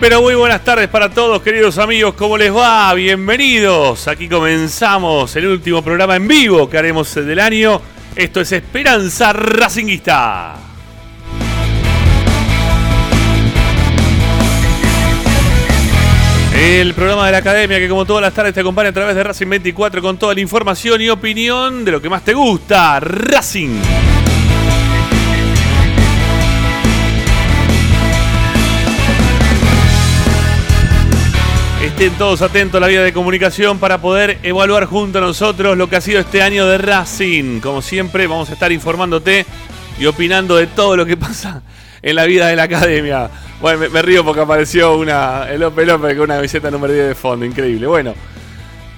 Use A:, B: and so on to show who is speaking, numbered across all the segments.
A: Pero muy buenas tardes para todos queridos amigos, ¿cómo les va? Bienvenidos, aquí comenzamos el último programa en vivo que haremos del año. Esto es Esperanza Racinguista. El programa de la academia que como todas las tardes te acompaña a través de Racing 24 con toda la información y opinión de lo que más te gusta, Racing. Estén todos atentos a la vía de comunicación para poder evaluar junto a nosotros lo que ha sido este año de Racing. Como siempre, vamos a estar informándote y opinando de todo lo que pasa en la vida de la academia. Bueno, me, río porque apareció una, el López López con una camiseta número 10 de fondo, increíble. Bueno,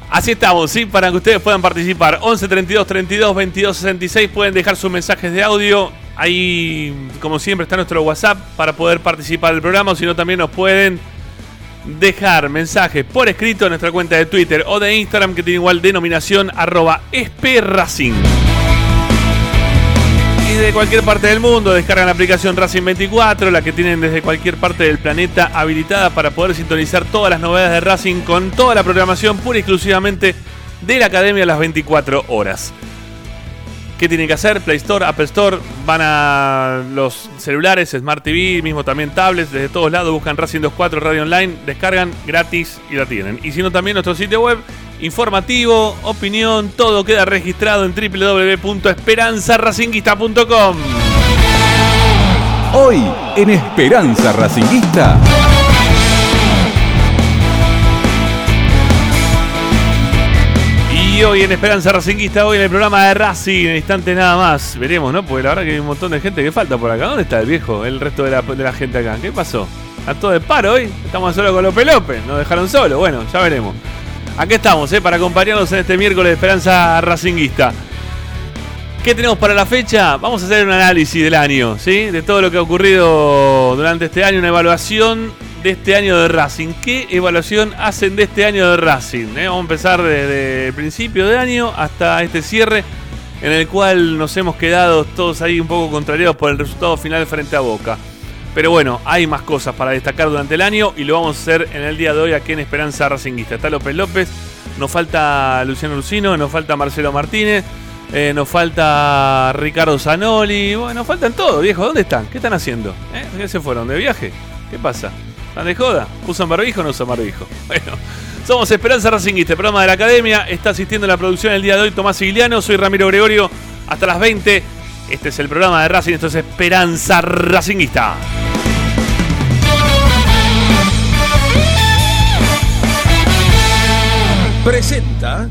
A: así estamos, ¿sí? Para que ustedes puedan participar. 11 32 32 22 66 pueden dejar sus mensajes de audio. Ahí, como siempre, está nuestro WhatsApp para poder participar del programa, o si no, también nos pueden dejar mensajes por escrito en nuestra cuenta de Twitter o de Instagram que tiene igual denominación arroba Racing. Y de cualquier parte del mundo descargan la aplicación Racing 24, la que tienen desde cualquier parte del planeta habilitada para poder sintonizar todas las novedades de Racing con toda la programación pura y exclusivamente de la Academia a las 24 horas. ¿Qué tienen que hacer? Play Store, Apple Store, van a los celulares, Smart TV, mismo también tablets, desde todos lados buscan Racing 24 Radio Online, descargan gratis y la tienen. Y si no, también nuestro sitio web informativo, opinión, todo queda registrado en www.esperanzaracinguista.com.
B: Hoy en Esperanza Racinguista.
A: Hoy en Esperanza Racinguista, hoy en el programa de Racing, en instantes nada más. Veremos, ¿no? Porque la verdad que hay un montón de gente que falta por acá. ¿Dónde está el viejo? El resto de la, de la gente acá. ¿Qué pasó? ¿Está todo de paro hoy? Estamos solo con López López. Nos dejaron solo. Bueno, ya veremos. Aquí estamos, ¿eh? Para acompañarnos en este miércoles de Esperanza Racinguista. ¿Qué tenemos para la fecha? Vamos a hacer un análisis del año, ¿sí? De todo lo que ha ocurrido durante este año, una evaluación de este año de Racing. ¿Qué evaluación hacen de este año de Racing? Eh? Vamos a empezar desde el principio de año hasta este cierre, en el cual nos hemos quedado todos ahí un poco contrariados por el resultado final frente a Boca. Pero bueno, hay más cosas para destacar durante el año y lo vamos a hacer en el día de hoy aquí en Esperanza Racinguista. Está López López, nos falta Luciano Lucino, nos falta Marcelo Martínez, eh, nos falta Ricardo Zanoli, bueno, nos faltan todos, viejo. ¿Dónde están? ¿Qué están haciendo? ¿Eh? ¿Qué se fueron? ¿De viaje? ¿Qué pasa? ¿Están de joda? ¿Usan barbijo o no usan barbijo? Bueno, somos Esperanza Racinguista, programa de la Academia. Está asistiendo a la producción el día de hoy Tomás Siguiliano, soy Ramiro Gregorio. Hasta las 20. Este es el programa de Racing, esto es Esperanza Racinguista.
B: Presenta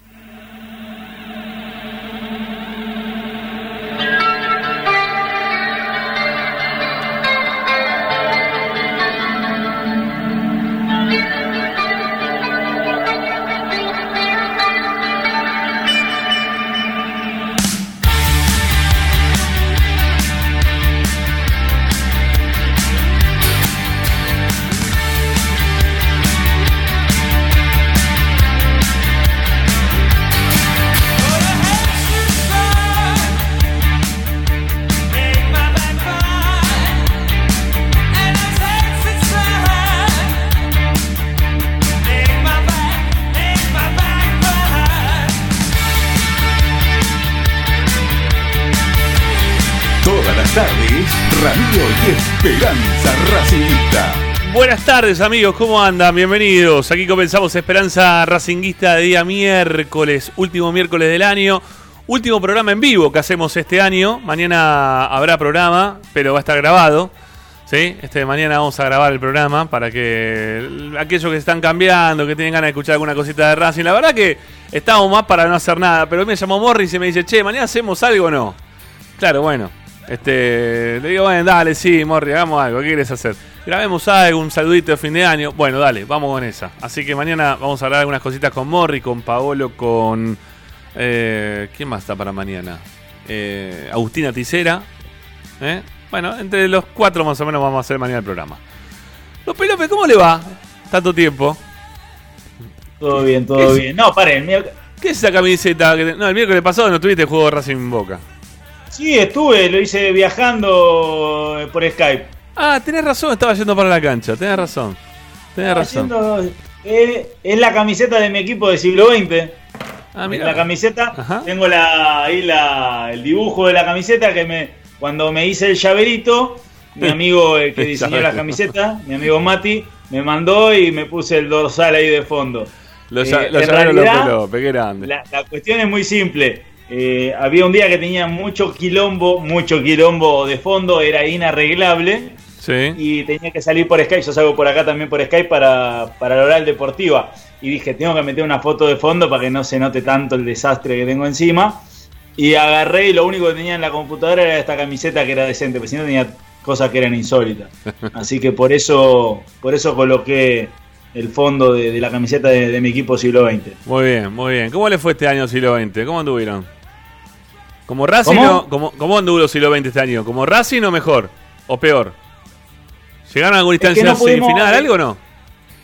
B: Radio y Esperanza Racingista.
A: Buenas tardes amigos, ¿cómo andan? Bienvenidos. Aquí comenzamos Esperanza Racinguista de día miércoles, último miércoles del año. Último programa en vivo que hacemos este año. Mañana habrá programa, pero va a estar grabado. ¿sí? Este mañana vamos a grabar el programa para que aquellos que están cambiando, que tienen ganas de escuchar alguna cosita de Racing, la verdad que estamos más para no hacer nada. Pero me llamó Morris y me dice, che, mañana hacemos algo o no. Claro, bueno. Este, le digo, bueno, dale, sí, Morri, hagamos algo, ¿qué quieres hacer? Grabemos algo, un saludito de fin de año. Bueno, dale, vamos con esa. Así que mañana vamos a hablar algunas cositas con Morri, con Paolo, con Eh, ¿Quién más está para mañana? Eh, Agustina Ticera. ¿eh? Bueno, entre los cuatro más o menos vamos a hacer mañana el programa. López López, ¿cómo le va? Tanto tiempo.
C: Todo bien, todo bien. No, paren.
A: ¿Qué es esa camiseta? Que No, el miércoles pasado no tuviste juego de Racing Boca.
C: Sí, estuve, lo hice viajando por Skype.
A: Ah, tenés razón, estaba yendo para la cancha, tenés razón. Tenés razón.
C: Eh, es la camiseta de mi equipo de siglo XX. Ah, mira. La camiseta, tengo la, ahí la, el dibujo de la camiseta que me cuando me hice el llaverito, mi amigo el que diseñó la camiseta, mi amigo Mati, me mandó y me puse el dorsal ahí de fondo.
A: Lo, eh, lo los grande.
C: La, la, cuestión es muy simple. Eh, había un día que tenía mucho quilombo, mucho quilombo de fondo, era inarreglable. Y tenía que salir por Skype, yo salgo por acá también por Skype para, para la oral deportiva. Y dije, tengo que meter una foto de fondo para que no se note tanto el desastre que tengo encima. Y agarré y lo único que tenía en la computadora era esta camiseta que era decente, porque si no tenía cosas que eran insólitas. Así que por eso, por eso coloqué el fondo de, la camiseta de, mi equipo siglo XX.
A: Muy bien, muy bien. ¿Cómo le fue este año siglo XX? ¿Cómo anduvieron? ¿Como Racing ¿Cómo? ¿cómo, cómo anduvo siglo XX este año? ¿Como Racing o mejor? ¿O peor? ¿Llegaron a alguna instancia semifinal, algo o no?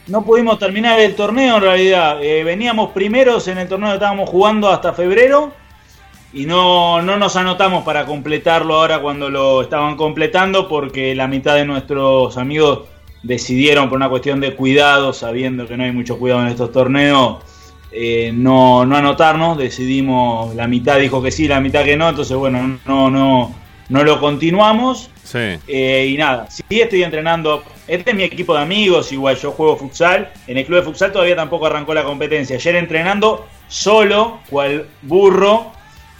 C: No pudimos terminar el torneo en realidad. Eh, veníamos primeros en el torneo que estábamos jugando hasta febrero y no, no nos anotamos para completarlo ahora cuando lo estaban completando porque la mitad de nuestros amigos decidieron por una cuestión de cuidado, sabiendo que no hay mucho cuidado en estos torneos, eh, no, no anotarnos. Decidimos, la mitad dijo que sí, la mitad que no, entonces bueno, no, no, no lo continuamos.
A: Sí.
C: Eh, y nada, sí estoy entrenando. Este es mi equipo de amigos, igual yo juego futsal. En el club de futsal todavía tampoco arrancó la competencia. Ayer entrenando solo, cual burro,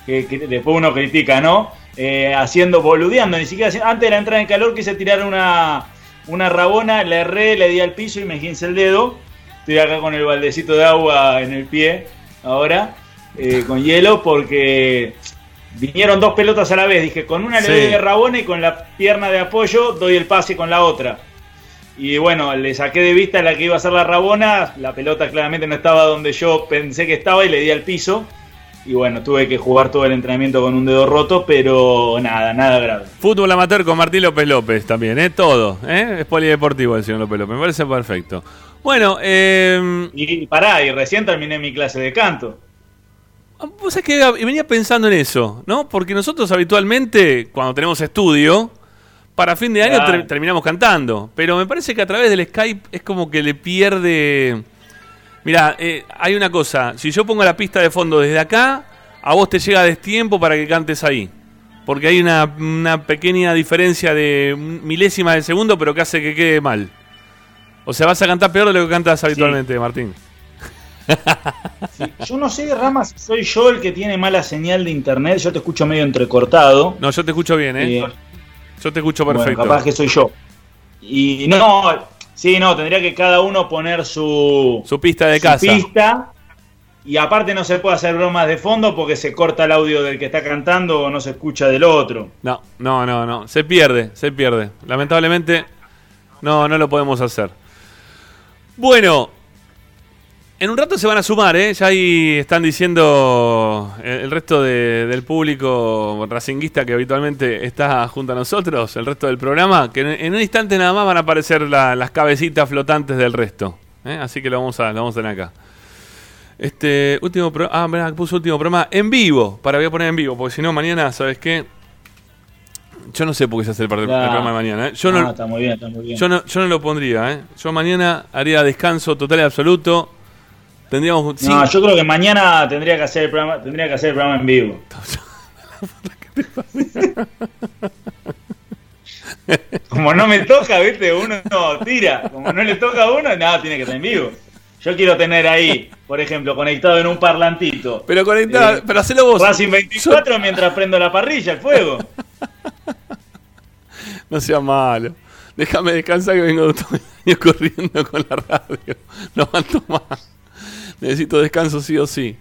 C: que, después uno critica, ¿no? Eh, haciendo, boludeando, ni siquiera antes de la entrada en calor quise tirar una, una rabona, le erré, le di al piso y me gince el dedo. Estoy acá con el baldecito de agua en el pie ahora, eh, con hielo, porque vinieron dos pelotas a la vez. Dije, con una le doy de rabona y con la pierna de apoyo doy el pase con la otra. Y bueno, le saqué de vista la que iba a ser la rabona. La pelota claramente no estaba donde yo pensé que estaba y le di al piso. Y bueno, tuve que jugar todo el entrenamiento con un dedo roto, pero nada, nada grave.
A: Fútbol amateur con Martín López López también, ¿eh? Todo, ¿eh? Es polideportivo el señor López López, me parece perfecto. Bueno, eh...
C: Y pará, y recién terminé mi clase de canto.
A: Vos sabés que venía pensando en eso, ¿no? Porque nosotros habitualmente, cuando tenemos estudio, para fin de año terminamos cantando. Pero me parece que a través del Skype es como que le pierde. Mira, eh, hay una cosa. Si yo pongo la pista de fondo desde acá, a vos te llega destiempo para que cantes ahí. Porque hay una, pequeña diferencia de milésima de segundo, pero que hace que quede mal. O sea, vas a cantar peor de lo que cantas habitualmente, Martín
C: yo no sé, Ramas, soy yo el que tiene mala señal de internet. Yo te escucho medio entrecortado.
A: No, yo te escucho bien, ¿eh? yo te escucho perfecto.
C: capaz que soy yo. Y no, sí, no, tendría que cada uno poner su,
A: su pista de casa.
C: pista. Y aparte no se puede hacer bromas de fondo porque se corta el audio del que está cantando o no se escucha del otro.
A: No, no, no, no. Se pierde, se pierde. Lamentablemente, no, no lo podemos hacer. Bueno, en un rato se van a sumar, ¿eh? Ya ahí están diciendo el, resto del público racinguista que habitualmente está junto a nosotros, el resto del programa, que en, un instante nada más van a aparecer las cabecitas flotantes del resto. ¿eh? Así que lo vamos, a, lo vamos a tener acá. Este último programa. Ah, mira, puso último programa en vivo. Para voy a poner en vivo, porque si no, mañana, ¿sabes qué? Yo no sé por qué se hace el, programa de mañana. ¿eh? Yo, no,
C: está muy bien, está muy bien.
A: Yo, no, yo no lo pondría. ¿eh? Yo mañana haría descanso total y absoluto Tendríamos
C: No, yo creo que mañana tendría que hacer el programa, tendría que hacer el programa en vivo. Como no me toca, viste, uno no tira. Como no le toca a uno, nada, tiene que estar en vivo. Yo quiero tener ahí, por ejemplo, conectado en un parlantito.
A: Pero conectado, eh, pero hacelo vos.
C: Racing 24 mientras prendo la parrilla, el fuego.
A: No sea malo. Déjame descansar que vengo todo el año corriendo con la radio. No aguanto más. Necesito descanso sí o sí.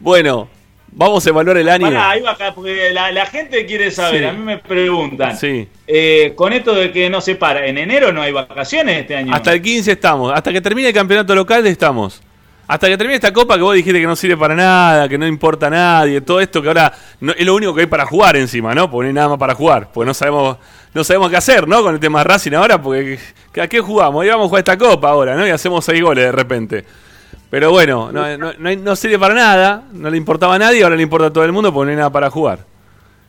A: Bueno, vamos a evaluar el año.
C: ahí va acá, porque la, gente quiere saber, a mí me preguntan.
A: Sí.
C: Eh, con esto de que no se para, ¿en enero no hay vacaciones este año?
A: Hasta el 15 estamos, hasta que termine el campeonato local estamos. Hasta que termine esta copa que vos dijiste que no sirve para nada, que no importa a nadie, todo esto que ahora no, es lo único que hay para jugar encima, ¿no? Porque no hay nada más para jugar, porque no sabemos, no sabemos qué hacer, ¿no? Con el tema Racing ahora, porque ¿a qué jugamos? Íbamos a jugar esta copa ahora, ¿no? Y hacemos seis goles de repente. Pero bueno, no, no, no, sirve para nada, no le importaba a nadie, ahora le importa a todo el mundo porque no hay nada para jugar.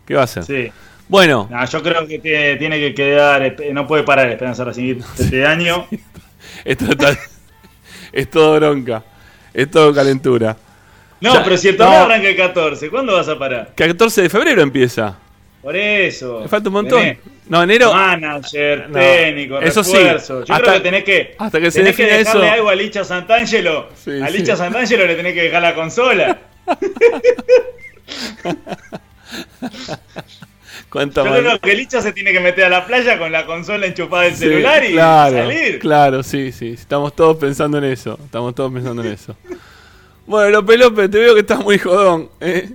A: ¿Qué va a hacer?
C: Sí.
A: Bueno.
C: yo creo que tiene que quedar, no puede parar Esperanza Racing este año.
A: Esto es todo bronca. Es todo calentura.
C: No, pero si el torneo arranca el 14, ¿cuándo vas a parar?
A: Que el 14 de febrero empieza.
C: Por eso.
A: Me falta un montón. no, enero.
C: Manager, técnico,
A: eso
C: refuerzo.
A: Sí. Yo
C: creo que tenés que.
A: Hasta que se tenés que
C: dejarle algo a Licha Santangelo. a Licha Santangelo le tenés que dejar la consola.
A: Yo
C: creo que Licha se tiene que meter a la playa con la consola enchufada del celular y salir.
A: Claro, sí, sí. Estamos todos pensando en eso. Estamos todos pensando en eso. Bueno, López López, te veo que estás muy jodón. ¿eh?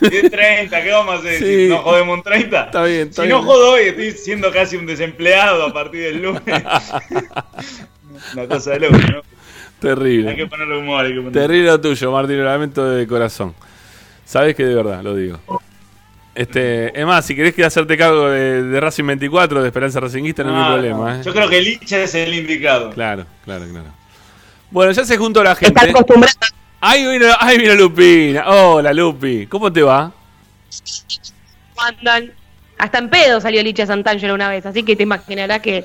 C: 30, ¿qué vamos a hacer? Si no jodemos un 30.
A: Está bien, está
C: si
A: bien.
C: no jodo hoy, estoy siendo casi un desempleado a partir del lunes. Una cosa de loco, ¿no?
A: Terrible.
C: Hay que ponerle humor. Hay que ponerle...
A: Terrible lo tuyo, Martín, lo lamento de corazón. Sabes que de verdad, lo digo. Este, es más, si querés que hacerte cargo de, Racing 24, de Esperanza Racinguista, no, hay ah, problema. ¿eh?
C: Yo creo que Licha es el indicado.
A: Claro, claro, claro. Bueno, ya se juntó la gente.
D: Está acostumbrada.
A: Ahí vino, ahí vino Lupina. Hola, Lupi. ¿Cómo te va?
D: Andan. Hasta en pedo salió Licha Santangelo una vez, así que te imaginarás que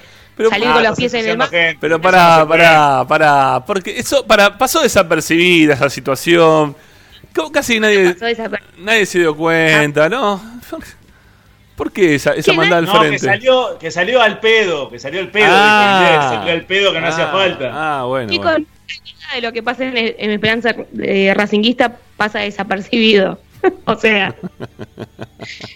D: salir con los pies en el mar.
A: Pero para, para, para, porque eso para, pasó desapercibida esa situación casi nadie, nadie se dio cuenta, ¿no? ¿Por qué esa, esa maldad al frente?
C: Que salió, que salió al pedo, que salió el pedo, ah, salió al pedo que no hacía ah, falta.
A: Ah, bueno.
D: Y con de lo que pasa en, en Esperanza eh, Racinguista pasa desapercibido. o sea,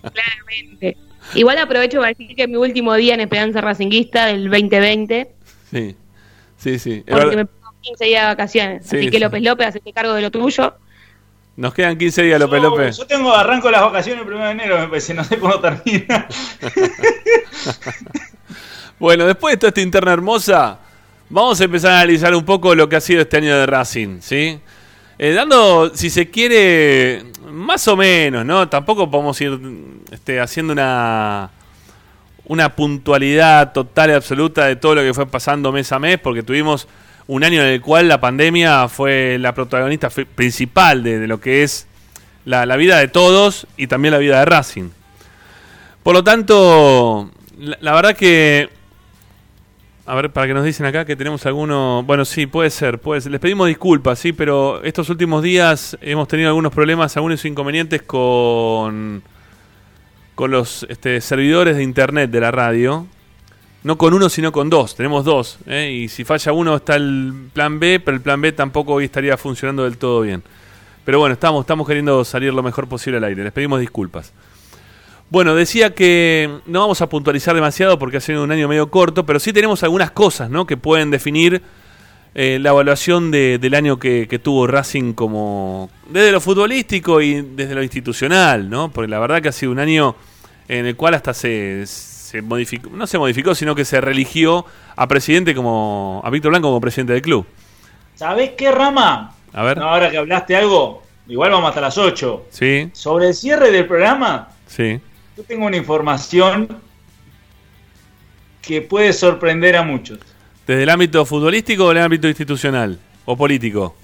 D: claramente. Igual aprovecho para decir que es mi último día en Esperanza Racinguista del 2020.
A: Sí, sí, sí.
D: Porque me pongo 15 días de vacaciones. así que López López, hacete cargo de lo tuyo.
A: Nos quedan 15 días, López López.
C: Yo tengo, arranco las vacaciones el 1 de enero, me parece, no sé cuándo termina.
A: bueno, después de toda esta interna hermosa, vamos a empezar a analizar un poco lo que ha sido este año de Racing, ¿sí? Eh, dando, si se quiere, más o menos, ¿no? Tampoco podemos ir este, haciendo una, una puntualidad total y absoluta de todo lo que fue pasando mes a mes, porque tuvimos un año en el cual la pandemia fue la protagonista principal de, lo que es la, vida de todos y también la vida de Racing. Por lo tanto, la, verdad que... A ver, para que nos dicen acá que tenemos alguno... Bueno, sí, puede ser, puede ser. Les pedimos disculpas, sí, pero estos últimos días hemos tenido algunos problemas, algunos inconvenientes con, con los este, servidores de internet de la radio no con uno, sino con dos. Tenemos dos. ¿eh? Y si falla uno está el plan B, pero el plan B tampoco hoy estaría funcionando del todo bien. Pero bueno, estamos, estamos queriendo salir lo mejor posible al aire. Les pedimos disculpas. Bueno, decía que no vamos a puntualizar demasiado porque ha sido un año medio corto, pero sí tenemos algunas cosas ¿no? que pueden definir eh, la evaluación del año que, que, tuvo Racing como desde lo futbolístico y desde lo institucional, ¿no? Porque la verdad que ha sido un año en el cual hasta se, se modificó, no se modificó, sino que se religió a presidente como, a Víctor Blanco como presidente del club.
C: ¿Sabés qué, Rama?
A: A ver.
C: ahora que hablaste algo, igual vamos hasta las 8.
A: Sí.
C: Sobre el cierre del programa.
A: Sí.
C: Yo tengo una información que puede sorprender a muchos.
A: ¿Desde el ámbito futbolístico o el ámbito institucional? ¿O político?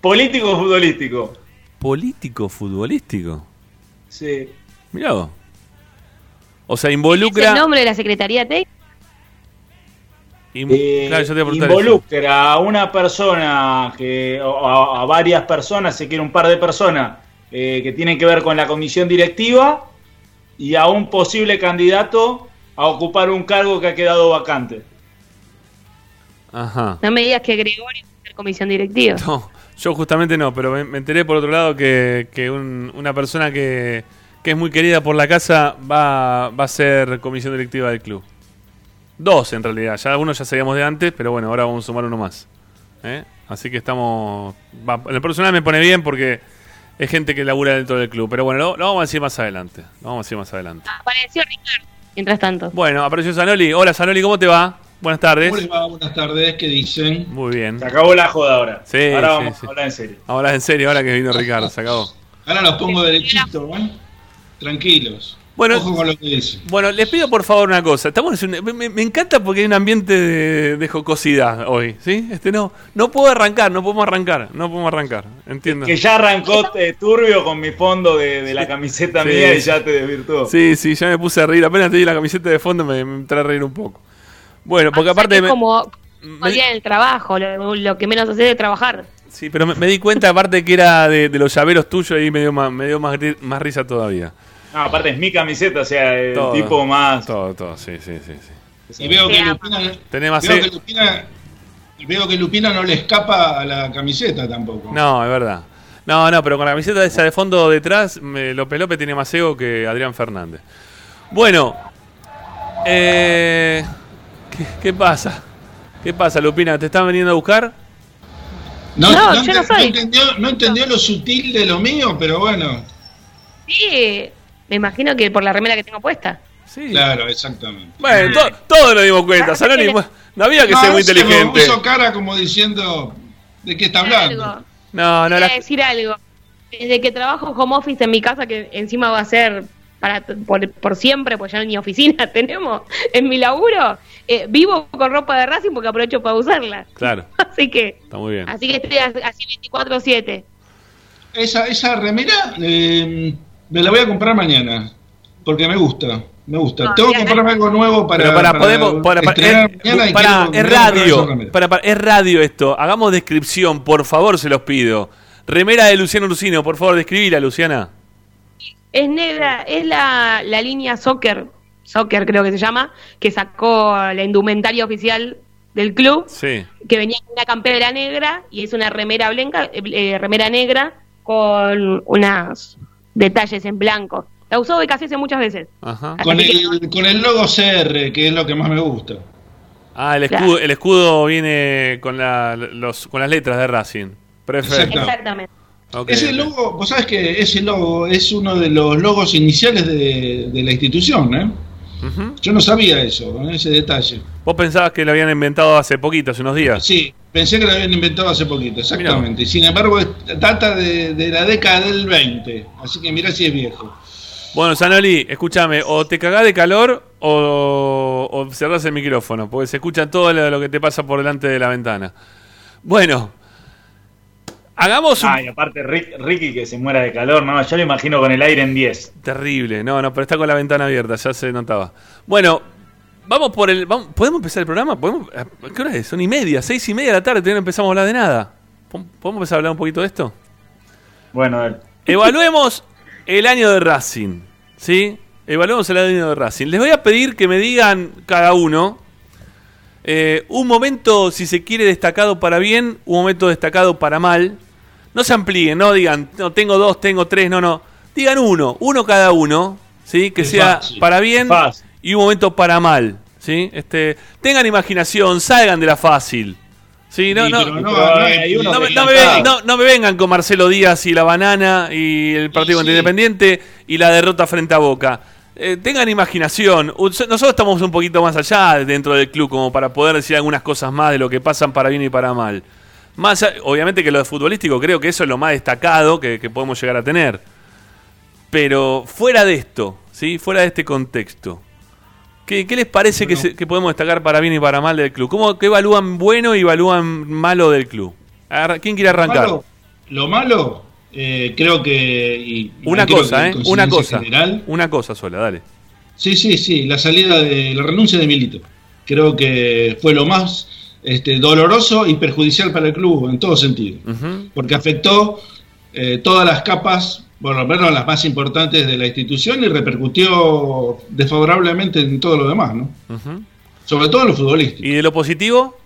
C: Político futbolístico.
A: ¿Político futbolístico?
C: Sí.
A: Mirá vos. O sea, involucra.
D: ¿Es el nombre de la Secretaría Técnica?
C: Eh, involucra a una persona que a, varias personas, se quiere un par de personas eh, que tienen que ver con la comisión directiva y a un posible candidato a ocupar un cargo que ha quedado vacante.
A: Ajá.
D: No me digas que Gregorio es la comisión directiva.
A: No, yo justamente no, pero me, enteré por otro lado que, una persona que que es muy querida por la casa, va, va a ser comisión directiva del club. Dos en realidad, ya algunos ya sabíamos de antes, pero bueno, ahora vamos a sumar uno más. ¿eh? Así que estamos... en el personal me pone bien porque es gente que labura dentro del club, pero bueno, lo, vamos a decir más adelante. Lo vamos a decir más adelante.
D: Apareció Ricardo, mientras tanto.
A: Bueno, apareció Sanoli. Hola Sanoli, ¿cómo te va? Buenas tardes.
E: ¿Cómo les va? Buenas tardes, ¿qué dicen?
A: Muy bien.
C: Se acabó la joda ahora.
A: Sí,
C: ahora
A: sí,
C: vamos
A: sí.
C: a hablar en serio.
A: Ahora en serio, ahora que vino Ricardo, se acabó.
E: Ahora los pongo derechito, ¿eh? Tranquilos.
A: Bueno,
E: Ojo con lo que dicen.
A: Bueno, les pido por favor una cosa. Estamos en un- me, me encanta porque hay un ambiente de, de jocosidad hoy, ¿sí? Este no, no puedo arrancar, no podemos arrancar, no podemos arrancar, entiendo.
C: Que ya arrancó eh, turbio con mi fondo de, de la camiseta
A: Sí,
C: mía y ya te desvirtuó.
A: Sí, sí, ya me puse a reír. Apenas te di la camiseta de fondo me, me entré a reír un poco. Bueno, porque
D: sea,
A: aparte... me-
D: como
A: me-
D: el día del trabajo, lo, lo que menos hacer es trabajar.
A: Sí, pero me, me di cuenta aparte que era de, de los llaveros tuyos y me dio más, me dio más, más risa todavía.
C: No, aparte es mi camiseta, o sea, el
A: Todo.
C: tipo más.
A: Todo, todo, sí, sí, sí. sí.
E: Y veo que. Lupina,
A: Tenemos
E: veo que Lupina, y veo que Lupina no le escapa a la camiseta tampoco.
A: No, es verdad. No, no, pero con la camiseta esa de fondo detrás, me, López López tiene más ego que Adrián Fernández. Bueno, eh, ¿qué, qué pasa? ¿Qué pasa, Lupina? ¿Te están viniendo a buscar?
E: No,
D: No,
E: no
D: yo no soy.
E: entendió, no entendió lo sutil de lo mío, pero bueno.
D: Sí, me imagino que por la remera que tengo puesta.
A: Sí.
E: Claro, exactamente.
A: Bueno, to- todos nos dimos cuenta. Zanoni, no había que
E: No,
A: ser muy
E: se me
A: inteligente.
E: puso cara como diciendo de qué está hablando.
D: Algo.
A: No, no,
D: Voy
A: la-
D: a decir algo. Desde que trabajo home office en mi casa, que encima va a ser para por, por siempre, pues ya ni oficina tenemos, en mi laburo, eh, vivo con ropa de Racing porque aprovecho para usarla.
A: Claro,
D: Así que,
A: está muy bien.
D: así que estoy as- así 24-7.
E: Esa, esa remera eh, me la voy a comprar mañana. Porque me gusta. Me gusta.
D: No,
E: Tengo que comprarme algo nuevo para.
A: Pero para, podemos. Para, para- es,
E: mañana y
A: para,
E: quiero-
A: es radio. Para, para, es radio esto. Hagamos descripción, por favor, se los pido. Remera de Luciano Lucino, por favor, describila, Luciana.
D: Es negra, es la, la línea soccer, soccer creo que se llama, que sacó la indumentaria oficial del club,
A: Sí.
D: que venía con una campera negra y es una remera blanca, eh, eh, remera negra con unos detalles en blanco. La usó BKC hace muchas veces.
A: Ajá.
E: Con
D: que-
E: el, con el logo CR, que es lo que más me gusta.
A: Ah, el
D: Claro.
A: escudo, el escudo viene con, la, los, con las letras de Racing. Perfecto.
D: Exactamente.
E: Ese logo, vos sabés que ese logo es uno de los logos iniciales de, de la institución, ¿eh? Yo no sabía eso, ese detalle.
A: Vos pensabas que lo habían inventado hace poquito, hace unos días.
E: Sí, pensé que lo habían inventado hace poquito, exactamente. Sin embargo, data de, de la década del 20, así que mirá si es viejo.
A: Bueno, Sanoli, escúchame, o te cagás de calor o, o cerrás el micrófono, porque se escucha todo lo, lo que te pasa por delante de la ventana. Bueno, hagamos un...
C: Ay, aparte Rick- Ricky que se muera de calor, no, yo lo imagino con el aire en 10.
A: Terrible, no, no, pero está con la ventana abierta, ya se notaba. Bueno, vamos por el... vamos- ¿Podemos empezar el programa? ¿Podemos, ¿A ¿Qué hora es? Son y media, seis y media de la tarde, todavía no empezamos a hablar de nada. ¿Podemos podemos empezar a hablar un poquito de esto?
C: Bueno, a ver.
A: Evaluemos el año de Racing, ¿sí? Evaluemos el año de Racing. Les voy a pedir que me digan cada uno eh, un momento, si se quiere, destacado para bien, un momento destacado para mal. No se amplíen, no digan, no, tengo dos, tengo tres, no, no. Digan uno, uno cada uno, ¿sí? Que
E: Es
A: sea
E: fácil.
A: para bien
C: Fácil.
A: y un momento para mal, ¿sí? Este, tengan imaginación, salgan de la fácil. Sí, no, no,
E: no,
A: me, no
C: está
A: me ven-
C: atado.
A: no- no me vengan con Marcelo Díaz y la banana y el partido
E: Sí,
A: contra
E: sí.
A: Independiente y la derrota frente a Boca. Eh, tengan imaginación. Nosotros estamos un poquito más allá dentro del club como para poder decir algunas cosas más de lo que pasan para bien y para mal. Más, obviamente que lo de futbolístico creo que eso es lo más destacado que, que podemos llegar a tener. Pero fuera de esto, ¿sí? fuera de este contexto, ¿qué, qué les parece que, se- que podemos destacar para bien y para mal del club? ¿Cómo qué evalúan bueno y evalúan malo del club? ¿Quién quiere arrancar?
E: Malo- lo malo, eh, creo que. y- y
A: Una
E: creo
A: cosa,
E: que
A: ¿eh? Una cosa.
E: general,
A: Una cosa sola, dale.
E: Sí, sí, sí, la salida de la renuncia de Milito. Creo que fue lo más este, doloroso y perjudicial para el club en todo sentido, porque afectó eh, todas las capas, por lo menos las más importantes de la institución y repercutió desfavorablemente en todo lo demás, ¿no? Sobre todo en lo futbolístico.
A: ¿Y de lo positivo?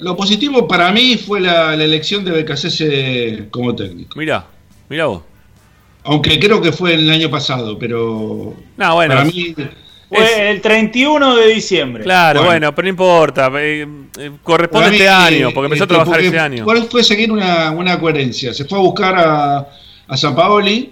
E: Lo positivo para mí fue la, la elección de Becasese como técnico,
A: Mirá, mirá vos.
E: aunque creo que fue el año pasado, pero
A: No, bueno.
E: para mí
C: Fue
A: Es-
C: el 31 de diciembre.
A: Claro, bueno,
E: Bueno.
A: pero no importa. eh, eh, corresponde
E: Para mí,
A: este año, porque empezó a
E: este,
A: trabajar ese año.
E: Fue, fue seguir una, una coherencia. Se fue a buscar a, a San Paoli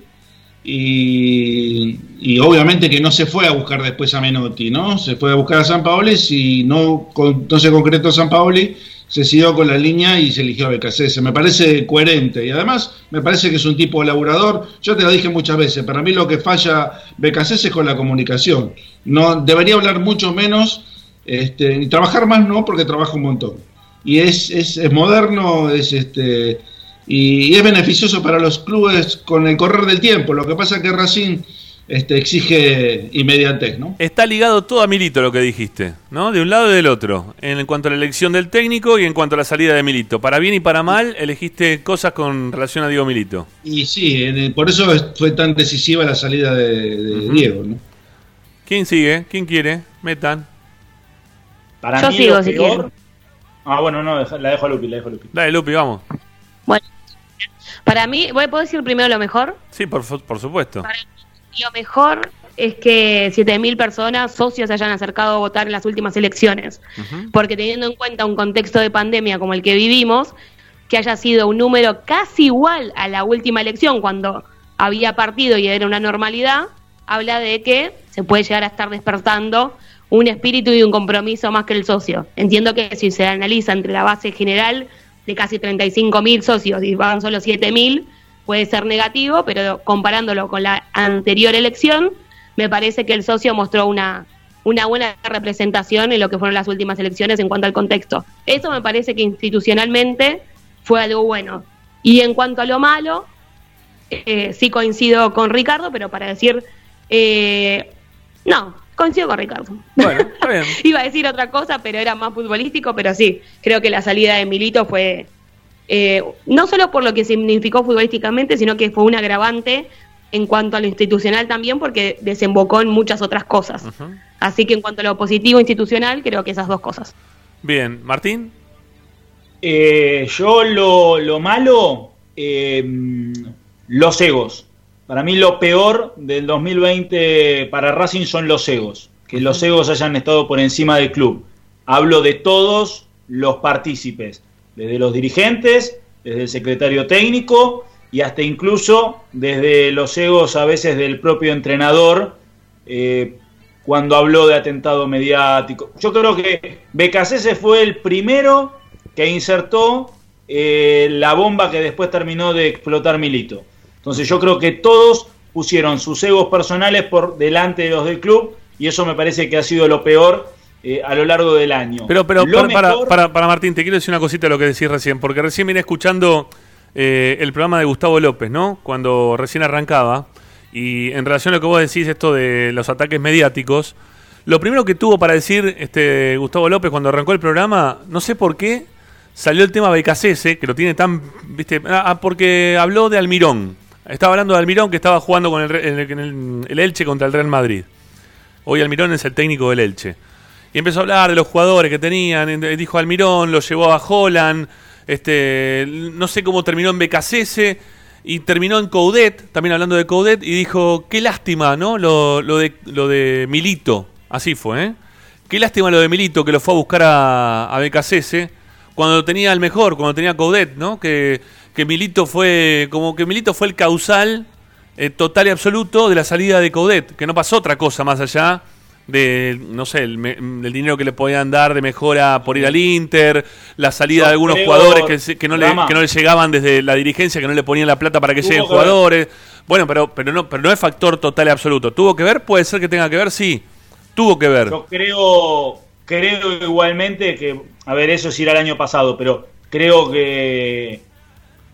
E: y, y, obviamente que no se fue a buscar después a Menotti, ¿no? Se fue a buscar a San Paoli, si no, no se concretó San Paoli, se siguió con la línea y se eligió a BKC. Me parece coherente y además me parece que es un tipo laburador. Yo te lo dije muchas veces, para mí lo que falla BKC es con la comunicación. No Debería hablar mucho menos este, y trabajar más no, porque trabaja un montón. Y es, es, moderno, es este y, es beneficioso para los clubes con el correr del tiempo. Lo que pasa es que Racing este, exige inmediatez, ¿no?
A: Está ligado todo a Milito lo que dijiste, ¿no? De un lado y del otro, en cuanto a la elección del técnico y en cuanto a la salida de Milito. Para bien y para mal, elegiste cosas con relación a Diego Milito.
E: Y sí, por eso fue tan decisiva la salida de, Diego, ¿no?
A: ¿Quién sigue? ¿Quién quiere? Metan.
C: Para Yo sigo, si quiero. Ah, bueno, no, la dejo a Lupi, la dejo a Lupi.
A: Dale, Lupi, vamos.
D: Bueno, para mí, ¿puedo decir primero lo mejor?
A: Sí, por, por supuesto.
D: Lo mejor es que 7.000 personas, socios, se hayan acercado a votar en las últimas elecciones. Porque teniendo en cuenta un contexto de pandemia como el que vivimos, que haya sido un número casi igual a la última elección, cuando había partido y era una normalidad, habla de que se puede llegar a estar despertando un espíritu y un compromiso más que el socio. Entiendo que si se analiza entre la base general de casi 35 mil socios y van solo 7 mil, puede ser negativo, pero comparándolo con la anterior elección, me parece que el socio mostró una, una buena representación en lo que fueron las últimas elecciones en cuanto al contexto. Eso me parece que institucionalmente fue algo bueno. Y en cuanto a lo malo, eh, sí coincido con Ricardo, pero para decir, eh, no, Coincido con Ricardo. Bueno, Iba a decir otra cosa, pero era más futbolístico, pero sí, creo que la salida de Milito fue eh, no solo por lo que significó futbolísticamente, sino que fue un agravante en cuanto a lo institucional también, porque desembocó en muchas otras cosas. Así que en cuanto a lo positivo institucional, creo que esas dos cosas.
A: Bien, Martín.
C: Eh, yo lo, lo malo, eh, los egos. Para mí lo peor del 2020 para Racing son los egos, que los egos hayan estado por encima del club. Hablo de todos los partícipes, desde los dirigentes, desde el secretario técnico y hasta incluso desde los egos a veces del propio entrenador eh, cuando habló de atentado mediático. Yo creo que Becasese fue el primero que insertó eh, la bomba que después terminó de explotar Milito. Entonces yo creo que todos pusieron sus egos personales por delante de los del club y eso me parece que ha sido lo peor eh, a lo largo del año.
A: Pero, pero para, para, para, Martín, te quiero decir una cosita de lo que decís recién, porque recién vine escuchando eh, el programa de Gustavo López, ¿no? Cuando recién arrancaba, y en relación a lo que vos decís, esto de los ataques mediáticos, lo primero que tuvo para decir este Gustavo López cuando arrancó el programa, no sé por qué, salió el tema Becasese, que lo tiene tan, viste, ah, ah, porque habló de Almirón. Estaba hablando de Almirón que estaba jugando con el, el, Elche contra el Real Madrid. Hoy Almirón es el técnico del Elche. Y empezó a hablar de los jugadores que tenían. Dijo Almirón, lo llevó a Holland. Este, no sé cómo terminó en BKCS. Y terminó en Coudet, también hablando de Coudet. Y dijo, qué lástima, ¿no? Lo, lo, de, lo de Milito. Así fue, ¿eh? Qué lástima lo de Milito que lo fue a buscar a, a BKCS. Cuando tenía el mejor, cuando tenía Coudet, ¿no? Que que Milito fue como que Milito fue el causal eh, total y absoluto de la salida de Coudet, que no pasó otra cosa más allá de, no sé, el, del dinero que le podían dar de mejora por ir al Inter, la salida de algunos jugadores que, no le, que no le llegaban desde la dirigencia, que no le ponían la plata para que lleguen jugadores. Bueno, pero, pero, no, pero no es factor total y absoluto. ¿Tuvo que ver? Puede ser que tenga que ver, sí. Tuvo que ver.
C: Yo creo, creo igualmente que, a ver, eso sí era el año pasado, pero creo que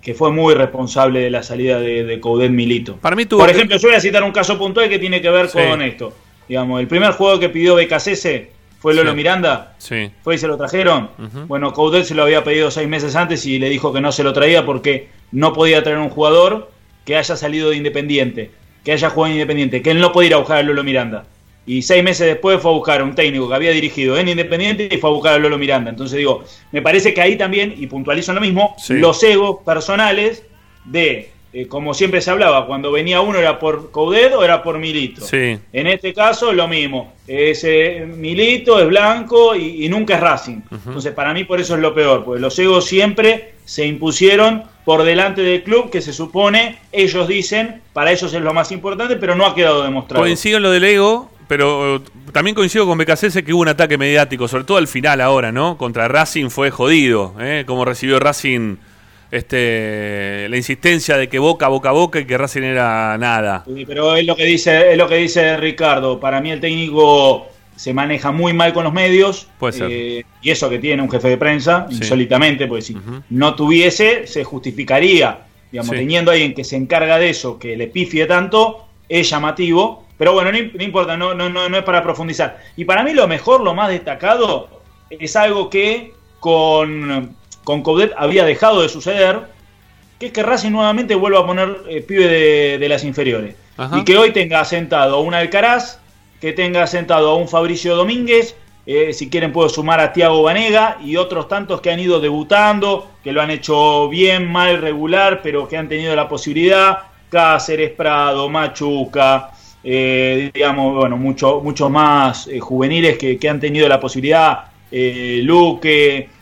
C: que fue muy responsable de la salida de, de Coudet Milito. Para mí Por ejemplo, yo voy a citar un caso puntual que tiene que ver con esto. Digamos, el primer juego que pidió BKCS fue Lolo Miranda. Sí. Fue y se lo trajeron. Bueno, Coudet se lo había pedido seis meses antes y le dijo que no se lo traía porque no podía traer un jugador que haya salido de Independiente, que haya jugado en Independiente, que él no podía ir a buscar a Lolo Miranda. Y seis meses después fue a buscar a un técnico que había dirigido en Independiente y fue a buscar a Lolo Miranda. Entonces digo, me parece que ahí también, y puntualizo lo mismo, los egos personales de, eh, como siempre se hablaba, cuando venía uno era por Coudet o era por Milito. En este caso lo mismo, es Milito, es blanco y, nunca es Racing. Entonces para mí por eso es lo peor, porque los egos siempre se impusieron por delante del club que se supone, ellos dicen, para ellos es lo más importante, pero no ha quedado demostrado.
A: Coincido en lo del ego, pero eh, también coincido con BKC que hubo un ataque mediático, sobre todo al final ahora, ¿no? Contra Racing fue jodido, ¿eh? Como recibió Racing este, la insistencia de que boca, boca, boca y que Racing era nada.
C: Sí, pero es lo que dice, es lo que dice Ricardo. Para mí el técnico se maneja muy mal con los medios.
A: Puede ser.
C: Eh, y eso que tiene un jefe de prensa, insólitamente, porque si no tuviese, se justificaría. Digamos, teniendo alguien que se encarga de eso, que le pifie tanto, es llamativo. Pero bueno, no, importa, no, no, no, es para profundizar. Y para mí lo mejor, lo más destacado, es algo que con, con Coudet había dejado de suceder, que es que Racing nuevamente vuelva a poner eh, pibe de, las inferiores. Y que hoy tenga sentado un Alcaraz, que tenga sentado a un Fabricio Domínguez, eh, si quieren puedo sumar a Tiago Vanega y otros tantos que han ido debutando, que lo han hecho bien, mal, regular, pero que han tenido la posibilidad, Cáceres, Prado, Machuca, eh, digamos, bueno, muchos mucho más eh, juveniles que, han tenido la posibilidad, Luque,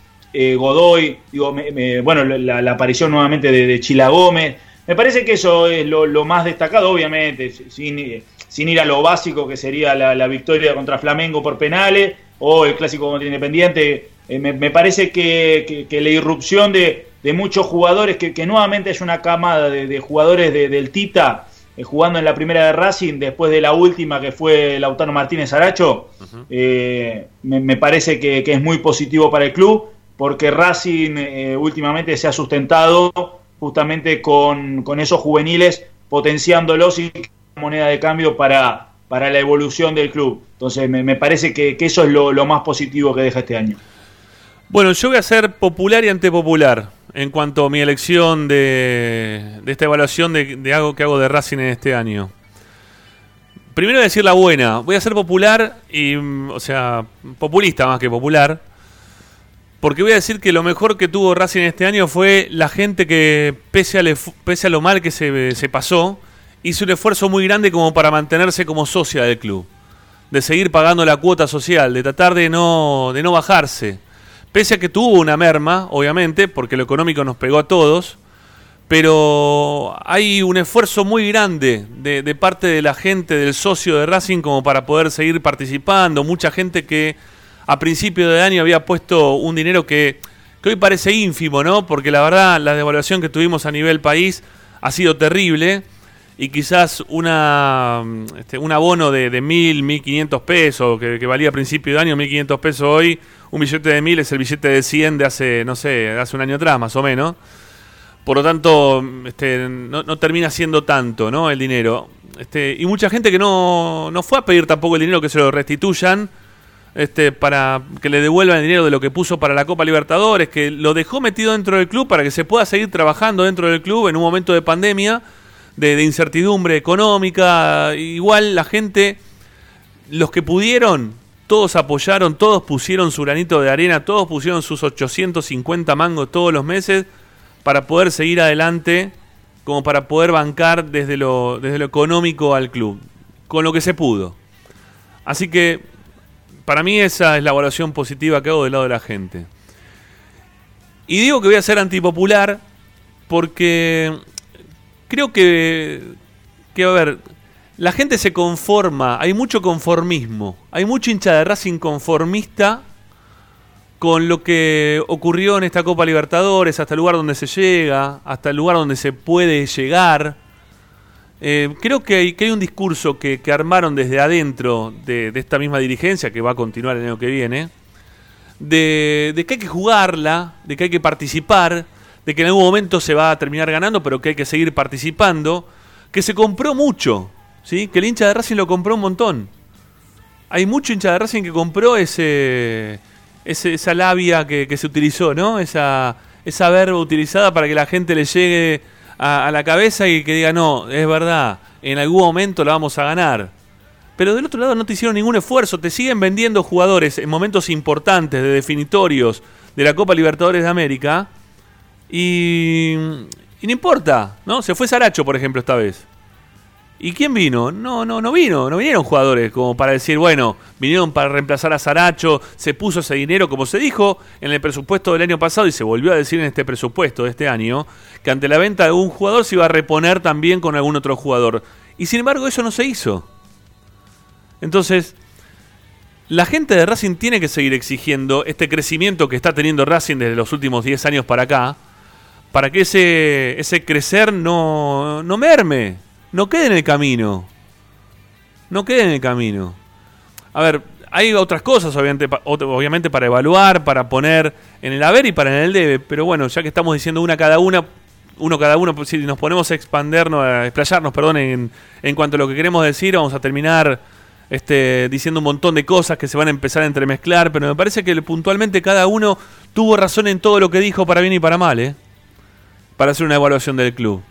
C: Godoy, digo, bueno, la, aparición nuevamente de, Chila Gómez, me parece que eso es lo, lo más destacado, obviamente, sin sin ir a lo básico que sería la, victoria contra Flamengo por penales o el clásico contra Independiente. Eh, me, parece que, la irrupción de, muchos jugadores, que, nuevamente es una camada de, jugadores del Tita eh, jugando en la primera de Racing, después de la última que fue Lautaro Martínez Aracho, eh, me, parece que, es muy positivo para el club, porque Racing últimamente se ha sustentado justamente con, con esos juveniles potenciándolos y moneda de cambio para, para la evolución del club. Entonces me, parece que, eso es lo, más positivo que deja este año.
A: Bueno, yo voy a ser popular y antepopular en cuanto a mi elección de, de esta evaluación de, algo que hago de Racing en este año. Primero decir la buena, voy a ser popular y, o sea, populista más que popular, porque voy a decir que lo mejor que tuvo Racing este año fue la gente que, pese a, lo mal que se, pasó, hizo un esfuerzo muy grande como para mantenerse como socia del club, de seguir pagando la cuota social, de tratar de no, de no bajarse. Pese a que tuvo una merma, obviamente, porque lo económico nos pegó a todos, pero hay un esfuerzo muy grande de, parte de la gente, del socio de Racing, como para poder seguir participando. Mucha gente que a principio de año había puesto un dinero que, hoy parece ínfimo, ¿no? Porque la verdad, la devaluación que tuvimos a nivel país ha sido terrible y quizás una, este, un abono de, de 1.000, 1.500 pesos, que, valía a principio de año 1.500 pesos hoy, un billete de 1.000 es el billete de 100 de hace, no sé, hace un año atrás, más o menos. Por lo tanto, este, no, no termina siendo tanto ¿no? el dinero. Este, y mucha gente que no, no fue a pedir tampoco el dinero que se lo restituyan, este, para que le devuelvan el dinero de lo que puso para la Copa Libertadores, que lo dejó metido dentro del club para que se pueda seguir trabajando dentro del club en un momento de pandemia de, incertidumbre económica. Igual la gente, los que pudieron, todos apoyaron, todos pusieron su granito de arena, todos pusieron sus 850 mangos todos los meses para poder seguir adelante, como para poder bancar desde lo, desde lo económico al club, con lo que se pudo. Así que para mí esa es la evaluación positiva que hago del lado de la gente. Y digo que voy a ser antipopular porque creo que, que, a ver, la gente se conforma, hay mucho conformismo, hay mucho hincha de Racing conformista con lo que ocurrió en esta Copa Libertadores, hasta el lugar donde se llega, hasta el lugar donde se puede llegar. Eh, creo que hay, que hay un discurso que, armaron desde adentro de, esta misma dirigencia, que va a continuar el año que viene, de, que hay que jugarla, de que hay que participar, de que en algún momento se va a terminar ganando, pero que hay que seguir participando, que se compró mucho, ¿sí? que el hincha de Racing lo compró un montón. Hay mucho hincha de Racing que compró ese, esa labia que, se utilizó, ¿no? Esa, esa verba utilizada para que la gente le llegue a, a la cabeza y que diga, no, es verdad, en algún momento la vamos a ganar. Pero del otro lado no te hicieron ningún esfuerzo, te siguen vendiendo jugadores en momentos importantes, de definitorios, de la Copa Libertadores de América, y, no importa, ¿no? Se fue Saracho, por ejemplo, esta vez. ¿Y quién vino? No, no, no vino, no vinieron jugadores como para decir, bueno, vinieron para reemplazar a Saracho, se puso ese dinero, como se dijo en el presupuesto del año pasado y se volvió a decir en este presupuesto de este año, que ante la venta de un jugador se iba a reponer también con algún otro jugador. Y sin embargo eso no se hizo. Entonces, la gente de Racing tiene que seguir exigiendo este crecimiento que está teniendo Racing desde los últimos 10 años para acá, para que ese, ese crecer no, no merme, no quede en el camino. No quede en el camino. A ver, hay otras cosas obviamente, obviamente para evaluar, para poner en el haber y para en el debe, pero bueno, ya que estamos diciendo una cada una, uno cada uno, si nos ponemos a expandernos, a explayarnos, perdón, en, en cuanto a lo que queremos decir, vamos a terminar este, diciendo un montón de cosas que se van a empezar a entremezclar, pero me parece que puntualmente cada uno tuvo razón en todo lo que dijo para bien y para mal, ¿eh? para hacer una evaluación del club.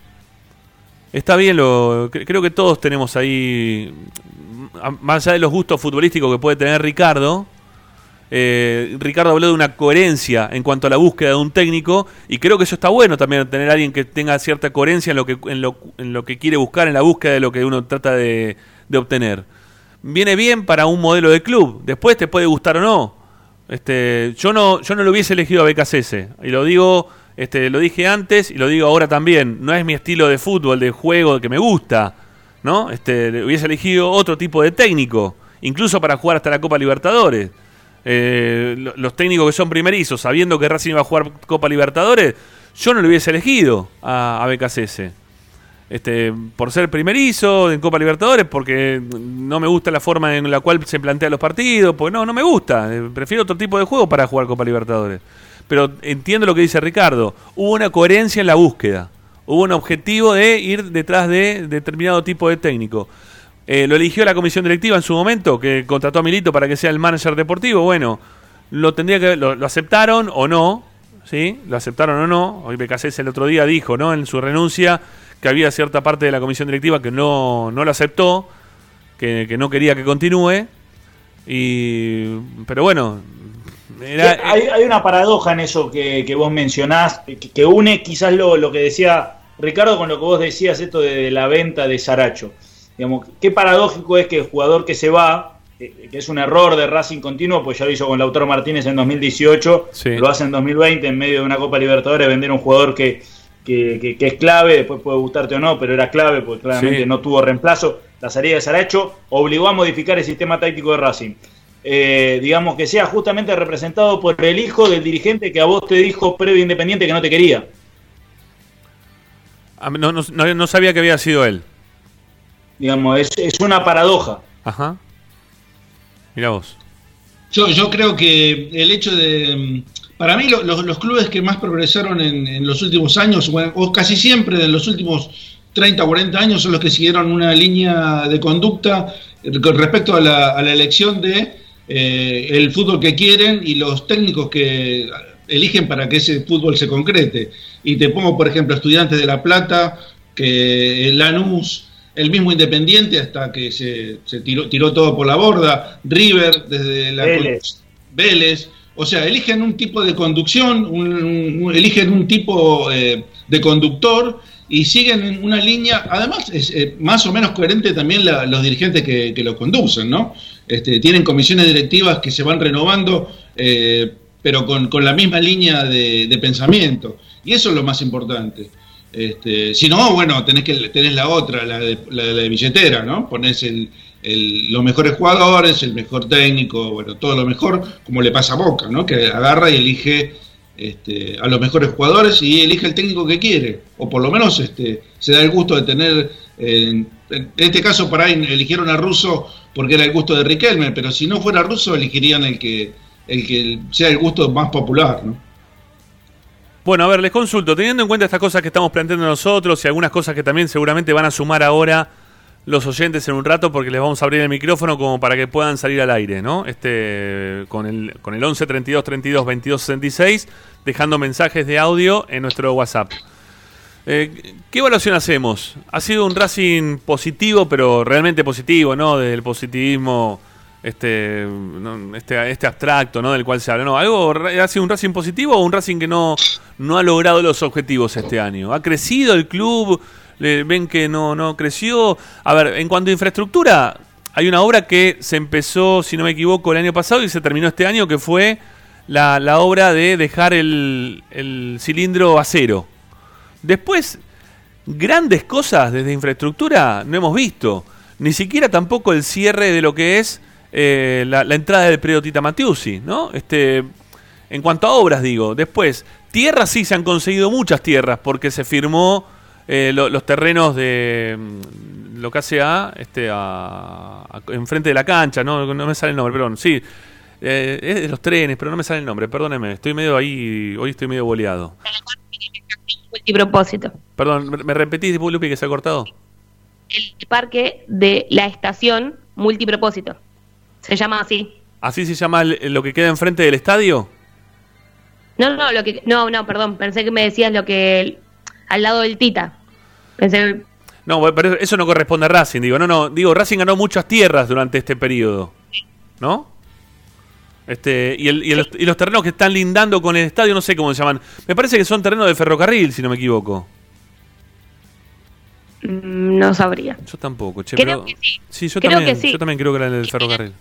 A: Está bien, lo, creo que todos tenemos ahí, más allá de los gustos futbolísticos que puede tener Ricardo, eh, Ricardo habló de una coherencia en cuanto a la búsqueda de un técnico y creo que eso está bueno también tener a alguien que tenga cierta coherencia en lo que, en lo, en lo que quiere buscar, en la búsqueda de lo que uno trata de, obtener viene bien para un modelo de club. Después te puede gustar o no. Este, yo no, yo no lo hubiese elegido a BKCS. Y lo digo, este, lo dije antes y lo digo ahora también. No es mi estilo de fútbol, de juego que me gusta. ¿No? Este, hubiese elegido otro tipo de técnico. Incluso para jugar hasta la Copa Libertadores. Eh, los técnicos que son primerizos, sabiendo que Racing iba a jugar Copa Libertadores, yo no lo hubiese elegido a, a este, por ser primerizo en Copa Libertadores, porque no me gusta la forma en la cual se plantean los partidos, pues no, no me gusta. Eh, prefiero otro tipo de juego para jugar Copa Libertadores. Pero entiendo lo que dice Ricardo. Hubo una coherencia en la búsqueda. Hubo un objetivo de ir detrás de determinado tipo de técnico. Eh, lo eligió la comisión directiva en su momento, que contrató a Milito para que sea el manager deportivo. Bueno, lo tendría que lo, lo aceptaron o no, ¿sí? Lo aceptaron o no. Hoy BKC el otro día dijo, ¿no? En su renuncia que había cierta parte de la comisión directiva que no, no lo aceptó, que, no quería que continúe. Y, pero bueno,
C: hay, una paradoja en eso que, vos mencionás, que, une quizás lo, lo, que decía Ricardo con lo que vos decías, esto de, la venta de Saracho. Digamos, qué paradójico es que el jugador que se va, que es un error de Racing continuo, pues ya lo hizo con Lautaro Martínez en 2018, lo hace en 2020 en medio de una Copa Libertadores, vender un jugador que, que, es clave, después puede gustarte o no, pero era clave porque claramente no tuvo reemplazo. La salida de Saracho obligó a modificar el sistema táctico de Racing. Eh, digamos que sea justamente representado por el hijo del dirigente que a vos te dijo previo independiente que no te quería.
A: Ah, no, no, sabía que había sido él.
C: Digamos, es, es una paradoja.
A: Ajá. Mira vos.
E: Yo, yo creo que el hecho de para mí los clubes que más progresaron en, los últimos años, o casi siempre en los últimos 30 o 40 años, son los que siguieron una línea de conducta con respecto a la, elección de eh, el fútbol que quieren y los técnicos que eligen para que ese fútbol se concrete. Y te pongo, por ejemplo, Estudiantes de La Plata, que Lanús, el mismo Independiente hasta que se, tiró, tiró, todo por la borda, River desde la
C: Vélez.
E: Vélez o sea, eligen un tipo de conducción, eligen un tipo eh, de conductor y siguen una línea, además es eh, más o menos coherente también los dirigentes que, lo conducen, ¿no? Este, tienen comisiones directivas que se van renovando, eh, pero con, la misma línea de, pensamiento. Y eso es lo más importante. Este, si no, bueno, tenés, que, tenés la otra, la de, la de billetera, ¿no? Ponés el, los mejores jugadores, el mejor técnico, bueno, todo lo mejor, como le pasa a Boca, ¿no? Que agarra y elige este, a los mejores jugadores y elige el técnico que quiere, o por lo menos este, se da el gusto de tener, en este caso para ahí eligieron a Russo porque era el gusto de Riquelme, pero si no fuera Russo elegirían el que, el que sea el gusto más popular, ¿no?
A: Bueno, a ver, les consulto, teniendo en cuenta estas cosas que estamos planteando nosotros y algunas cosas que también seguramente van a sumar ahora los oyentes en un rato porque les vamos a abrir el micrófono como para que puedan salir al aire, ¿no? Este, con el, con el 11 32 32 22 66, dejando mensajes de audio en nuestro WhatsApp. Eh, ¿Qué evaluación hacemos? Ha sido un Racing positivo, pero realmente positivo, ¿no? Desde el positivismo este, este, este abstracto, ¿no? Del cual se habla. No, algo ha sido un Racing positivo o un Racing que no, no ha logrado los objetivos este año. ¿Ha crecido el club? ¿Le- ¿Ven que no, no creció? A ver, en cuanto a infraestructura, hay una obra que se empezó, si no me equivoco, el año pasado y se terminó este año, que fue la, la obra de dejar el, el cilindro a cero. Después, grandes cosas desde infraestructura no hemos visto. Ni siquiera tampoco el cierre de lo que es eh, la, entrada del predio Tita Matiusi, ¿no? Este, en cuanto a obras, digo. Después, tierras sí se han conseguido muchas tierras porque se firmó eh, lo- los terrenos de mm, lo que hace a, este, a- enfrente de la cancha, ¿no? No me sale el nombre, perdón. Sí, eh, es de los trenes, pero no me sale el nombre, perdóneme. Estoy medio ahí, hoy estoy medio boleado.
D: Multipropósito.
A: Perdón, ¿me- ¿me repetís, Lupi, que se ha cortado?
D: El parque de la estación multipropósito. Se llama así.
A: ¿Así se llama lo que queda enfrente del estadio?
D: No, no, lo que no, no, perdón, pensé que me decías lo que al lado del Tita. Pensé
A: No, pero eso no corresponde a Racing, digo. No, no, digo, Racing ganó muchas tierras durante este periodo. ¿No? Este, y, el- y el- y los terrenos que están lindando con el estadio, no sé cómo se llaman. Me parece que son terrenos de ferrocarril, si no me equivoco.
D: mm, no sabría.
A: Yo tampoco, che,
D: Creo
A: pero-
D: que sí.
A: Sí, yo
D: Creo
A: también,
D: que sí.
A: yo también creo que era el del ferrocarril.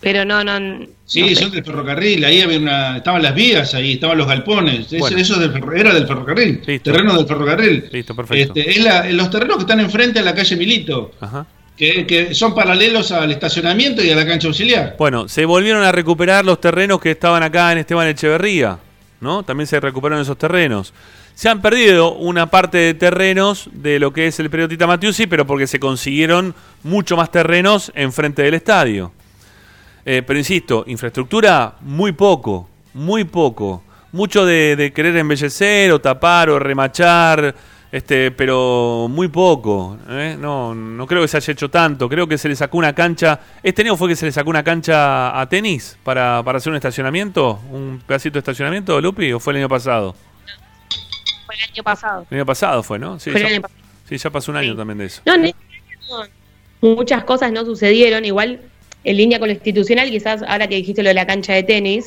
D: Pero no, no.
E: Sí,
D: no sé.
E: son del ferrocarril, ahí había una, estaban las vías, ahí estaban los galpones, Es-
A: Bueno.
E: eso es del ferro- era del ferrocarril,
A: Listo.
E: terreno del ferrocarril.
A: Listo, perfecto.
E: Este, es la- los terrenos que están enfrente a la calle Milito,
A: Ajá.
E: Que, son paralelos al estacionamiento y a la cancha auxiliar.
A: Bueno, se volvieron a recuperar los terrenos que estaban acá en Esteban Echeverría, ¿no? También se recuperaron esos terrenos. Se han perdido una parte de terrenos de lo que es el periodista Matiusi, pero porque se consiguieron mucho más terrenos enfrente del estadio. Eh, pero insisto, infraestructura muy poco, muy poco. Mucho de querer embellecer o tapar o remachar, este, pero muy poco. ¿eh? No, no creo que se haya hecho tanto. Creo que se le sacó una cancha. ¿Este año fue que se le sacó una cancha a tenis para, para hacer un estacionamiento? ¿Un pedacito de estacionamiento, Lupi? ¿O fue el año pasado?
D: Fue el año pasado.
A: El año pasado fue, ¿no? Sí,
D: Fue el
A: ya, sí, pasó un año
D: Sí.
A: también de eso.
D: No, año muchas cosas no sucedieron, igual en línea con lo institucional, quizás ahora que dijiste lo de la cancha de tenis,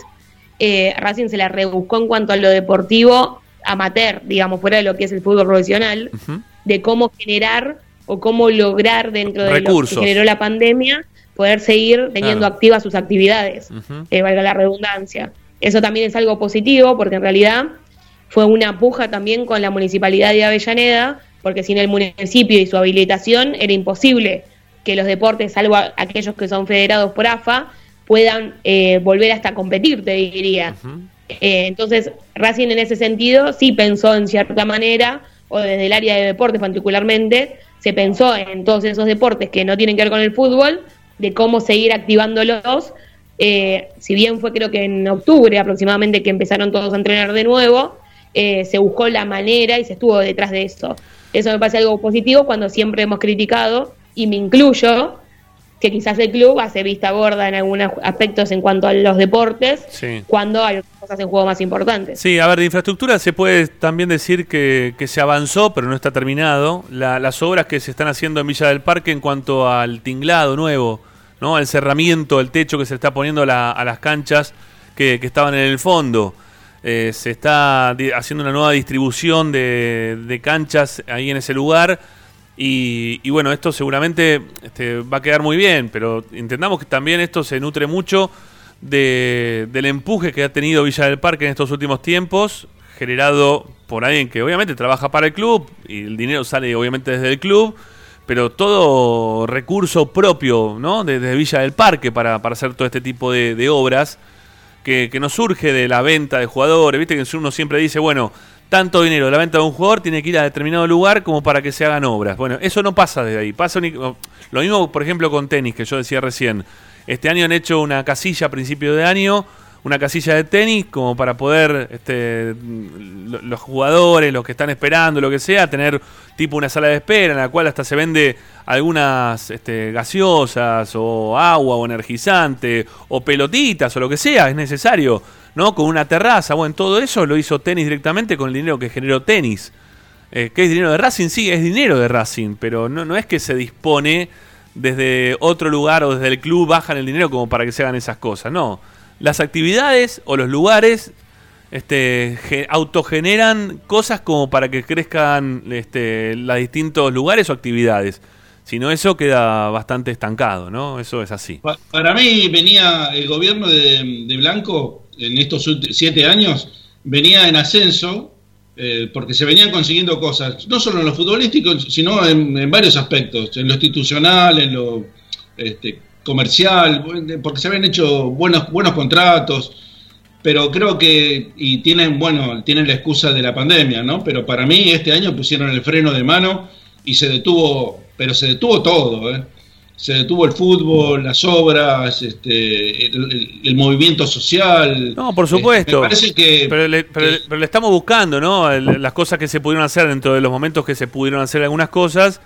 D: eh, Racing se la rebuscó en cuanto a lo deportivo amateur, digamos, fuera de lo que es el fútbol profesional, de cómo generar o cómo lograr dentro de
A: Recursos.
D: lo que generó la pandemia poder seguir teniendo
A: Claro.
D: activas sus actividades, eh, valga la redundancia. Eso también es algo positivo porque en realidad fue una puja también con la municipalidad de Avellaneda, porque sin el municipio y su habilitación era imposible que los deportes, salvo aquellos que son federados por AFA, puedan eh, volver hasta competir, te diría. Eh, entonces, Racing en ese sentido sí pensó en cierta manera, o desde el área de deportes particularmente, se pensó en todos esos deportes que no tienen que ver con el fútbol, de cómo seguir activándolos. Eh, si bien fue creo que en octubre aproximadamente que empezaron todos a entrenar de nuevo, eh, se buscó la manera y se estuvo detrás de eso. Eso me parece algo positivo cuando siempre hemos criticado, y me incluyo, que quizás el club hace vista gorda en algunos aspectos en cuanto a los deportes,
A: Sí.
D: cuando hay otras cosas en juego más importantes.
A: Sí, a ver, de infraestructura se puede también decir que, que se avanzó, pero no está terminado. La- las obras que se están haciendo en Villa del Parque en cuanto al tinglado nuevo, ¿no? Al cerramiento, el techo que se está poniendo a, la- a las canchas que, que estaban en el fondo. Eh, se está haciendo una nueva distribución de, de canchas ahí en ese lugar. Y, y bueno, esto seguramente este, va a quedar muy bien, pero entendamos que también esto se nutre mucho de- del empuje que ha tenido Villa del Parque en estos últimos tiempos, generado por alguien que obviamente trabaja para el club y el dinero sale obviamente desde el club, pero todo recurso propio ¿no? desde Villa del Parque para, para hacer todo este tipo de, de obras que, que no surge de la venta de jugadores. Viste que uno siempre dice, bueno, tanto dinero de la venta de un jugador tiene que ir a determinado lugar como para que se hagan obras. Bueno, eso no pasa desde ahí. Pasa uni- lo mismo, por ejemplo, con tenis, que yo decía recién. Este año han hecho una casilla a principio de año, una casilla de tenis, como para poder este, lo- los jugadores, los que están esperando, lo que sea, tener tipo una sala de espera en la cual hasta se vende algunas este, gaseosas o agua o energizante o pelotitas o lo que sea, es necesario, ¿no? Con una terraza, bueno, todo eso lo hizo tenis directamente con el dinero que generó tenis. Eh, ¿Qué es dinero de Racing? Sí, es dinero de Racing, pero no, no es que se dispone desde otro lugar o desde el club bajan el dinero como para que se hagan esas cosas. No, las actividades o los lugares este, ge- autogeneran cosas como para que crezcan este, los distintos lugares o actividades. Si no, eso queda bastante estancado, ¿no? Eso es así.
E: Pa- Para mí venía el gobierno de, de Blanco en estos siete años, venía en ascenso eh, porque se venían consiguiendo cosas, no solo en lo futbolístico, sino en, en varios aspectos, en lo institucional, en lo este, comercial, porque se habían hecho buenos, buenos contratos, pero creo que, y tienen, bueno, tienen la excusa de la pandemia, ¿no? Pero para mí este año pusieron el freno de mano y se detuvo, pero se detuvo todo, ¿eh? Se detuvo el fútbol, las obras, este, el, el- el movimiento social.
A: No, por supuesto.
E: me parece que.
A: Pero le, pero,
E: que-
A: pero le estamos buscando, ¿no? El- las cosas que se pudieron hacer dentro de los momentos que se pudieron hacer algunas cosas.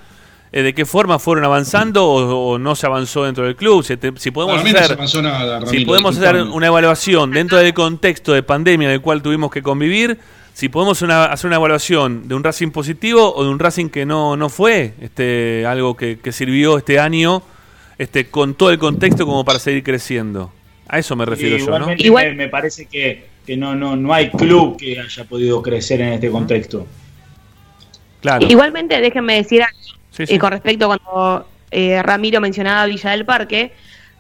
A: Eh, ¿De qué forma fueron avanzando o, o no se avanzó dentro del club? Si, te- si podemos
E: se
A: hacer,
E: avanzó nada,
A: si podemos hacer una evaluación dentro del contexto de pandemia en el cual tuvimos que convivir, si podemos una- hacer una evaluación de un Racing positivo o de un Racing que no, no fue este, algo que, que sirvió este año este, con todo el contexto como para seguir creciendo. A eso me refiero yo,
D: Igual-
C: me, me parece que, que no, no, no hay club que haya podido crecer en este contexto.
A: Claro.
D: Igualmente, déjenme decir algo
A: Sí,
D: eh, con respecto a cuando eh, Ramiro mencionaba Villa del Parque.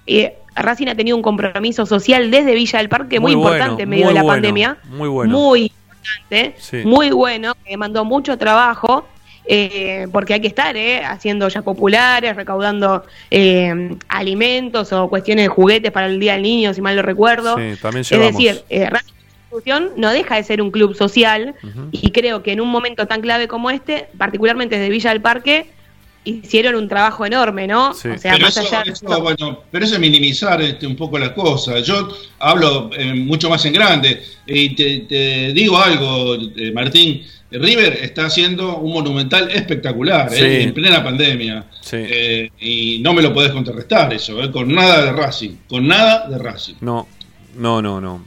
D: eh, Racing ha tenido un compromiso social desde Villa del Parque muy,
A: Muy
D: importante
A: bueno,
D: en medio de la
A: bueno,
D: pandemia.
A: muy bueno.
D: Muy importante,
A: Sí.
D: muy bueno, que mandó mucho trabajo. eh, porque hay que estar eh, haciendo ya populares, recaudando eh, alimentos o cuestiones de juguetes para el Día del Niño, si mal no recuerdo.
A: Sí, también
D: Es decir, eh, Racing Institución no deja de ser un club social y creo que en un momento tan clave como este, particularmente desde Villa del Parque, hicieron un trabajo enorme, ¿no?
A: Sí.
D: O sea,
E: pero
D: más
E: eso,
D: allá de
E: eso, bueno, pero eso es minimizar este, un poco las cosas. Yo hablo eh, mucho más en grande y te, te digo algo, eh, Martín. River está haciendo un monumental espectacular eh, en plena pandemia.
A: Sí.
E: Eh, y no me lo podés contrarrestar eso, eh, con nada de Racing. Con nada de Racing.
A: No, no, no, no.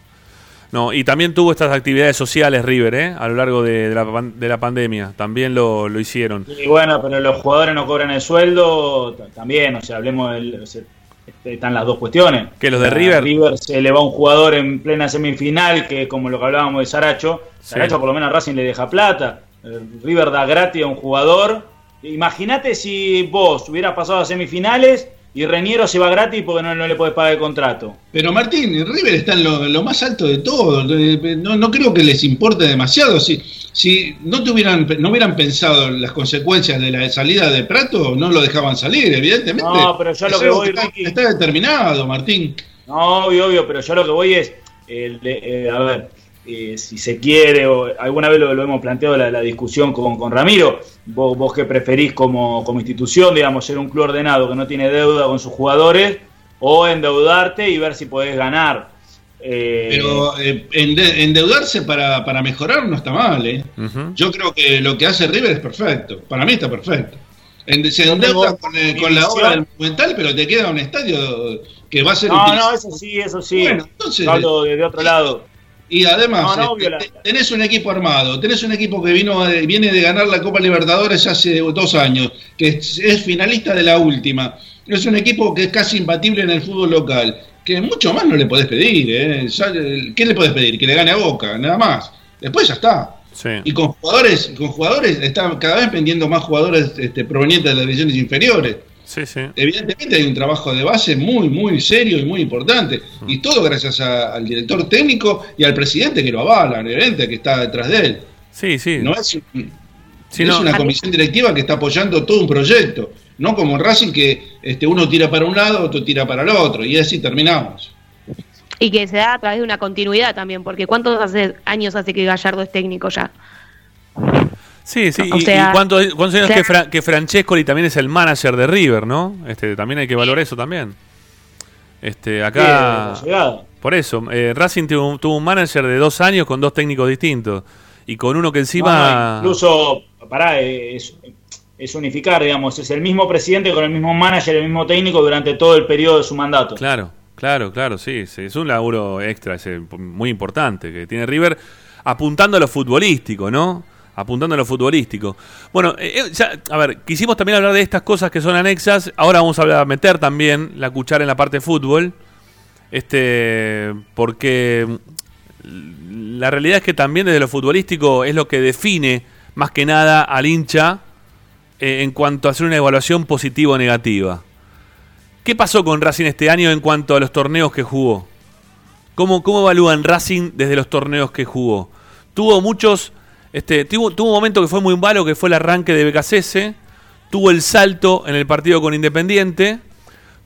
A: No, y también tuvo estas actividades sociales River, ¿eh? A lo largo de, de la, de la pandemia. También lo, lo hicieron.
C: Y bueno, pero los jugadores no cobran el sueldo también, o sea, hablemos del. o sea, este, están las dos cuestiones.
A: ¿Que los de
C: A
A: River?
C: River se le va un jugador en plena semifinal, que como lo que hablábamos de Saracho,
A: Sí.
C: Saracho por lo menos a Racing le deja plata. Eh, River da gratis a un jugador. Imagínate si vos hubieras pasado a semifinales y Reñero se va gratis porque no, no le podés pagar el contrato.
E: Pero Martín, River está en lo, en lo más alto de todo. Eh, No, no creo que les importe demasiado. Si, si no, tuvieran, no hubieran pensado en las consecuencias de la salida de Prato, no lo dejaban salir, evidentemente.
C: No, pero yo lo que voy,
E: está,
C: Ricky-
E: está determinado, Martín.
C: No, obvio, obvio, pero yo lo que voy es, eh, de- eh, a ver, eh, si se quiere, o alguna vez lo, lo hemos planteado la, la discusión con, con Ramiro, vos, vos qué preferís como, como institución, digamos, ser un club ordenado que no tiene deuda con sus jugadores, o endeudarte y ver si podés ganar. Eh,
E: Pero eh, ende- endeudarse para, para mejorar no está mal. ¿eh? Yo creo que lo que hace River es perfecto. Para mí está perfecto. En- se endeuda
C: tengo
E: con, eh, con la obra del Monumental, pero te queda un estadio que va a ser
C: no,
E: utilizado.
C: no, eso sí, eso sí.
E: Bueno, entonces-
C: hablo de, de otro lado.
E: Y además,
C: No, no,
E: este, tenés un equipo armado, tenés un equipo que vino de- viene de ganar la Copa Libertadores hace dos años, que es, es finalista de la última. Es un equipo que es casi imbatible en el fútbol local, que mucho más no le podés pedir. ¿eh? Ya, eh, ¿Qué le podés pedir? Que le gane a Boca, nada más. Después ya está.
A: Sí.
E: Y con jugadores, con jugadores, está cada vez vendiendo más jugadores este, provenientes de las divisiones inferiores.
A: Sí, sí.
E: Evidentemente hay un trabajo de base muy, muy serio y muy importante. Y todo gracias a- al director técnico y al presidente que lo avalan, evidentemente, que está detrás de él.
A: Sí, sí.
E: No es, un-
A: Sí,
E: es
A: no.
E: una comisión directiva que está apoyando todo un proyecto. No como en Racing que este, uno tira para un lado, otro tira para el otro. Y así terminamos.
D: Y que se da a través de una continuidad también, porque ¿cuántos hace, años hace que Gallardo es técnico ya?
A: Sí, sí.
D: O
A: y,
D: sea,
A: y cuántos, cuántos años
D: o sea-
A: que, Fra- que Francescoli también es el manager de River, ¿no? Este, también hay que valorar eso también. Este, acá. Por eso, eh, Racing tuvo, un- tuvo un manager de dos años con dos técnicos distintos. Y con uno que encima.
C: no, incluso, pará, eh, es, es unificar, digamos, es el mismo presidente con el mismo manager, el mismo técnico durante todo el periodo de su mandato.
A: Claro, claro, claro, sí, sí, Es un laburo extra, ese, muy importante que tiene River, apuntando a lo futbolístico, ¿no? Apuntando a lo futbolístico. Bueno, eh, eh, a ver, quisimos también hablar de estas cosas que son anexas. Ahora vamos a meter también la cuchara en la parte de fútbol. Este, porque mm, la realidad es que también desde lo futbolístico es lo que define más que nada al hincha eh, en cuanto a hacer una evaluación positiva o negativa. ¿Qué pasó con Racing este año en cuanto a los torneos que jugó? ¿Cómo, cómo evalúan Racing desde los torneos que jugó? Tuvo muchos. Este, tuvo, un momento que fue muy malo, que fue el arranque de BKCS. Tuvo el salto en el partido con Independiente.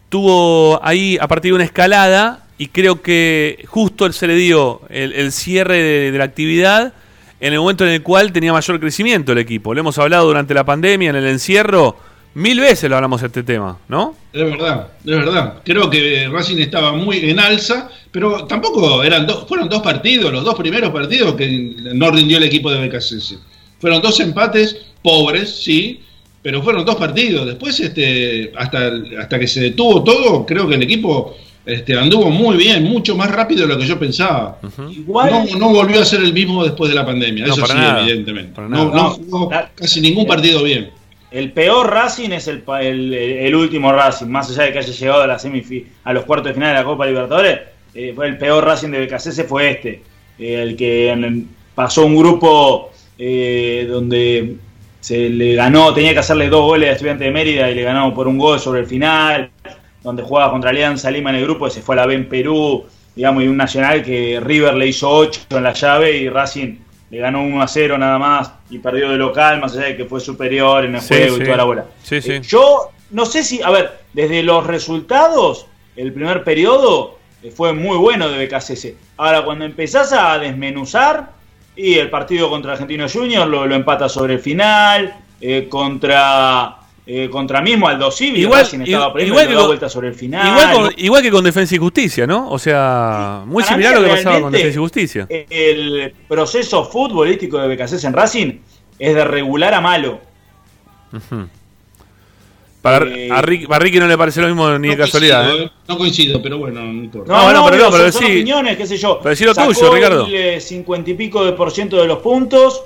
A: Tuvo ahí a partir de una escalada. Y creo que justo se le dio el, el cierre de, de la actividad en el momento en el cual tenía mayor crecimiento el equipo. Lo hemos hablado durante la pandemia, en el encierro. Mil veces lo hablamos de este tema, ¿no?
E: Es verdad, es verdad. Creo que Racing estaba muy en alza, pero tampoco eran dos, fueron dos partidos, los dos primeros partidos que no rindió el equipo de BKCS. Fueron dos empates pobres, sí, pero fueron dos partidos. Después, este, hasta, hasta que se detuvo todo, creo que el equipo este, anduvo muy bien, mucho más rápido de lo que yo pensaba.
C: Igual,
E: No, no volvió a ser el mismo después de la pandemia,
A: No,
E: eso sí,
A: nada,
E: evidentemente. No,
A: nada.
E: no
C: No,
E: jugó
C: la-
E: casi ningún partido bien.
C: El peor Racing es el, el, el último Racing, más allá de que haya llegado a la semifi- a los cuartos de final de la Copa Libertadores, eh, fue el peor Racing de BKC fue este, eh, el que en- pasó un grupo eh, donde se le ganó, tenía que hacerle dos goles a Estudiante de Mérida y le ganó por un gol sobre el final, donde jugaba contra Alianza Lima en el grupo, se fue a la B en Perú, digamos, y un Nacional que River le hizo 8 en la llave y Racing le ganó 1 a 0 nada más y perdió de local, más allá de que fue superior en el
A: Sí,
C: juego
A: sí.
C: y toda la bola.
A: Sí, sí.
C: Eh, yo no sé si, a ver, desde los resultados, el primer periodo eh, fue muy bueno de BKCS. Ahora, cuando empezás a desmenuzar, y el partido contra Argentino Junior lo, lo empata sobre el final, eh, contra eh, contra mismo Aldo Civi,
A: Igual-
C: Racing estaba
A: igual- igual que con-
C: vuelta sobre el final.
A: Igual, con, igual que con Defensa y Justicia, ¿no? O sea, muy
C: Para
A: similar a lo que pasaba con Defensa y Justicia.
C: El proceso futbolístico de BKCS en Racing es de regular a malo.
A: Para,
C: eh,
A: a, Ricky, no le parece lo mismo ni de casualidad.
E: coincido,
A: ¿eh?
E: ¿eh? No coincido, pero bueno, no importa.
C: No,
A: No, pero no, pero
C: son, son
A: sí.
C: opiniones, qué sé yo.
A: Pero lo
C: Sacó
A: tuyo, Ricardo.
C: el eh, cincuenta y pico de por ciento de los puntos,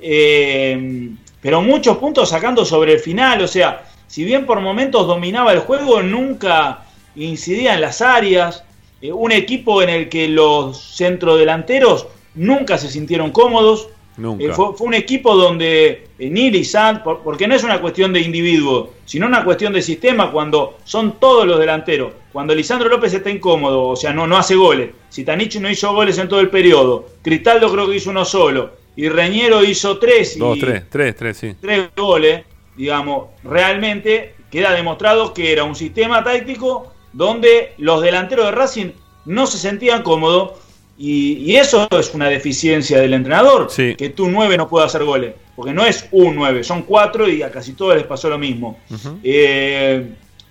C: eh, pero muchos puntos sacando sobre el final. O sea, si bien por momentos dominaba el juego, nunca incidía en las áreas. Eh, un equipo en el que los centrodelanteros nunca se sintieron cómodos.
A: Nunca.
C: Eh, fue, fue un equipo donde eh, ni Lisand, por- porque no es una cuestión de individuo, sino una cuestión de sistema cuando son todos los delanteros. Cuando Lisandro López está incómodo, o sea, no, no hace goles. Sitanich no hizo goles en todo el periodo. Cristaldo creo que hizo uno solo. Y Reñero hizo tres y
A: Dos, tres, tres, tres, sí.
C: tres goles. Digamos, realmente queda demostrado que era un sistema táctico donde los delanteros de Racing no se sentían cómodos. Y, y eso es una deficiencia del entrenador,
A: Sí.
C: que tu 9 no pueda hacer goles. Porque no es un 9, son cuatro y a casi todos les pasó lo mismo. Eh,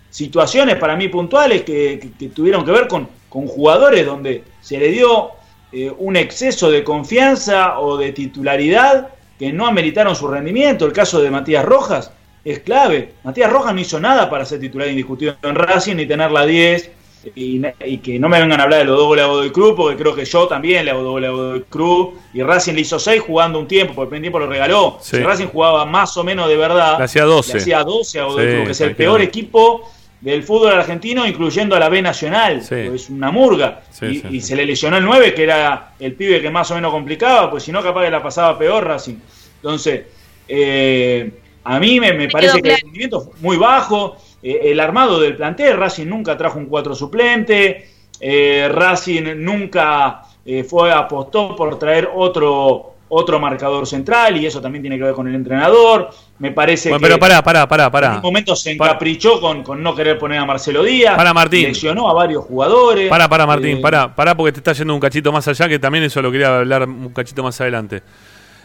C: situaciones para mí puntuales que, que- que tuvieron que ver con, con jugadores donde se le dio eh, un exceso de confianza o de titularidad que no ameritaron su rendimiento. El caso de Matías Rojas es clave. Matías Rojas no hizo nada para ser titular indiscutido en Racing ni tener la 10. Y, y que no me vengan a hablar de los dos goles a Godoy Cruz, porque creo que yo también le hago dos goles a Godoy Cruz. Y Racing le hizo 6 jugando un tiempo, porque el tiempo lo regaló.
A: Sí.
C: Si Racing jugaba más o menos de verdad,
A: Le hacía 12.
C: le hacía 12 a Godoy
A: Sí,
C: Cruz, que es el peor equipo del fútbol argentino, incluyendo a la B Nacional.
A: Sí.
C: Es una murga.
A: Sí,
C: y
A: sí,
C: y
A: sí.
C: se le lesionó el 9, que era el pibe que más o menos complicaba, pues si no, capaz que la pasaba peor Racing. Entonces, eh, a mí me, me parece que
D: claro.
C: el rendimiento fue muy bajo. Eh, el armado del plantel, Racing nunca trajo un 4 suplente. eh, Racing nunca eh, fue apostó por traer otro otro marcador central y eso también tiene que ver con el entrenador. Me parece
A: Bueno,
C: que
A: pero pará, pará, pará,
C: en
A: pará.
C: un momento se
A: Para-
C: encaprichó con, con no querer poner a Marcelo Díaz.
A: Para, Martín.
C: Lesionó a varios jugadores.
A: Pará, pará, Martín,
C: Eh,
A: pará, pará, porque te está yendo un cachito más allá, que también eso lo quería hablar un cachito más adelante.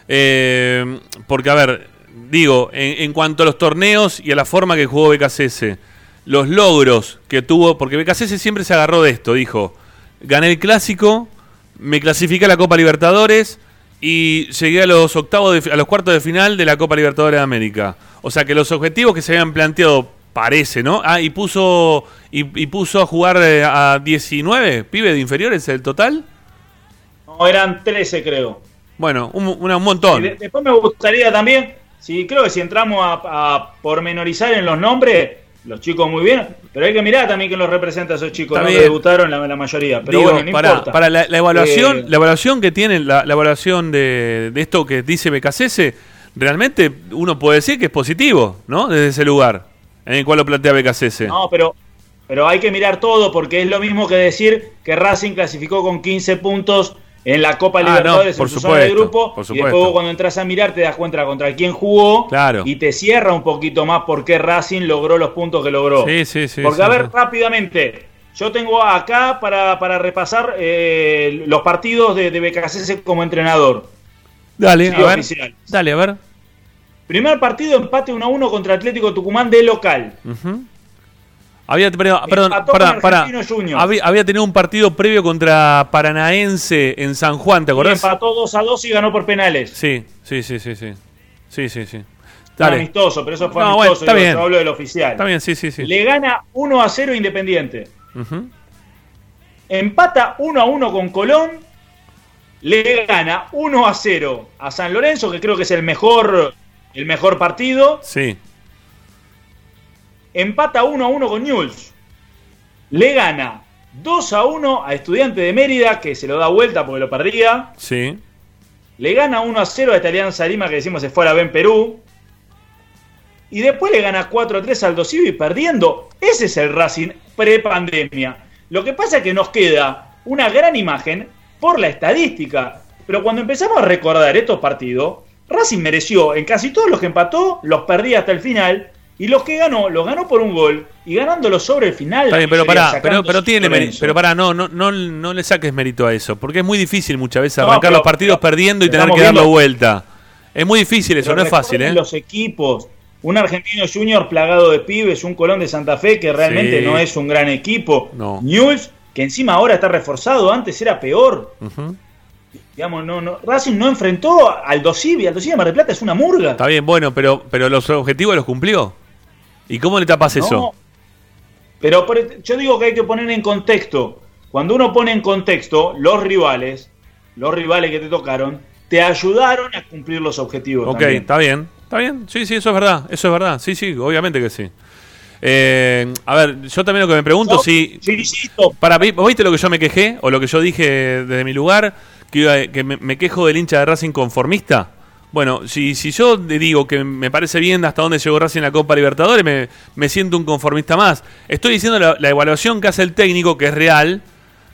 A: Eh, porque, a ver, digo, en, en cuanto a los torneos y a la forma que jugó BKCS, los logros que tuvo, porque BKCS siempre se agarró de esto, dijo, gané el clásico, me clasifiqué a la Copa Libertadores y llegué a los octavos, de a los cuartos de final de la Copa Libertadores de América. O sea que los objetivos que se habían planteado parece, ¿no? Ah, y puso y, y puso a jugar eh, a 19 pibes de inferiores el total.
C: No, eran 13 creo.
A: Bueno, un, un montón.
C: Y de- después me gustaría también, sí, creo que si entramos a, a pormenorizar en los nombres, los chicos muy bien, pero hay que mirar también quién los representa a esos chicos, que debutaron la, la mayoría. Pero
A: Digo,
C: bueno, no
A: para,
C: importa.
A: para la, la evaluación,
C: Eh,
A: la evaluación que tiene, la, la evaluación de, de esto que dice BKCS, realmente uno puede decir que es positivo, ¿no? Desde ese lugar en el cual lo plantea BKCS.
C: No, pero, pero hay que mirar todo porque es lo mismo que decir que Racing clasificó con 15 puntos en la Copa
A: Ah, no,
C: Libertadores
A: por
C: en su zona de
A: supuesto,
C: grupo
A: por
C: y
A: supuesto.
C: después vos cuando entras a mirar te das cuenta contra quién jugó
A: Claro.
C: y te cierra un poquito más por qué Racing logró los puntos que logró.
A: Sí, sí, sí.
C: Porque
A: sí,
C: a ver,
A: sí.
C: rápidamente, yo tengo acá para, para repasar eh, los partidos de, de como entrenador.
A: Dale,
C: sí,
A: a ver. Dale, a ver.
C: Primer partido, empate 1 a 1 contra Atlético Tucumán de local.
A: Ujú. Había, pero- perdón,
C: Empató
A: para, para, había, había tenido un partido previo contra Paranaense en San Juan, ¿te
C: Y
A: acordás?
C: empató 2 a 2 y ganó por penales.
A: Sí, sí, sí, sí, sí. Sí, sí, sí.
C: Fue
A: Dale.
C: amistoso, pero eso fue
A: No, bueno,
C: amistoso.
A: está
C: digo,
A: bien.
C: Hablo del oficial.
A: Está bien, sí, sí, sí.
C: Le gana 1 a 0 Independiente.
A: Ujú.
C: Empata 1 a 1 con Colón. Le gana 1 a 0 a San Lorenzo, que creo que es el mejor, el mejor partido.
A: Sí.
C: Empata 1 a 1 con Newell's. Le gana 2 a 1 a Estudiante de Mérida, que se lo da vuelta porque lo perdía.
A: Sí.
C: Le gana 1 a 0 a esta Alianza Lima que decimos se fue a la B en Perú. Y después le gana 4 a 3 al Dosivi perdiendo. Ese es el Racing pre-pandemia. Lo que pasa es que nos queda una gran imagen por la estadística. Pero cuando empezamos a recordar estos partidos, Racing mereció en casi todos los que empató, los perdía hasta el final. Y los que ganó, los ganó por un gol. Y ganándolo sobre el final.
A: Está bien, pero pará, pero, pero tiene mérito. Pero pará, no, no, no, no le saques mérito a eso. Porque es muy difícil muchas veces
C: No,
A: arrancar
C: pero-
A: los partidos
C: pero-
A: perdiendo y tener que darlo
C: viendo-
A: vuelta. Es muy difícil eso, no es fácil, ¿eh?
C: Los equipos. Un argentino junior plagado de pibes, un Colón de Santa Fe que realmente
A: Sí.
C: no es un gran equipo.
A: No.
C: Newell's, que encima ahora está reforzado, antes era peor. Digamos, no, no, Racing no enfrentó al Dosivi. Al Dosivi de Mar del Plata es una murga.
A: Está bien, bueno, pero, pero los objetivos los cumplió. ¿Y cómo le tapas
C: No.
A: eso?
C: Pero por- yo digo que hay que poner en contexto. Cuando uno pone en contexto, los rivales, los rivales que te tocaron, te ayudaron a cumplir los objetivos.
A: Ok,
C: también.
A: está bien. Está bien. Sí, sí, eso es verdad. Eso es verdad. Sí, sí, obviamente que sí. Eh, a ver, yo también lo que me pregunto,
C: Yo-
A: si.
C: insisto,
A: Para mí, ¿vos viste lo que yo me quejé? O lo que yo dije desde mi lugar, que, iba- que me, me quejo del hincha de Racing conformista. Bueno, si, si yo le digo que me parece bien hasta dónde llegó Racing en la Copa Libertadores, me, me siento un conformista más. Estoy diciendo la, la evaluación que hace el técnico, que es real,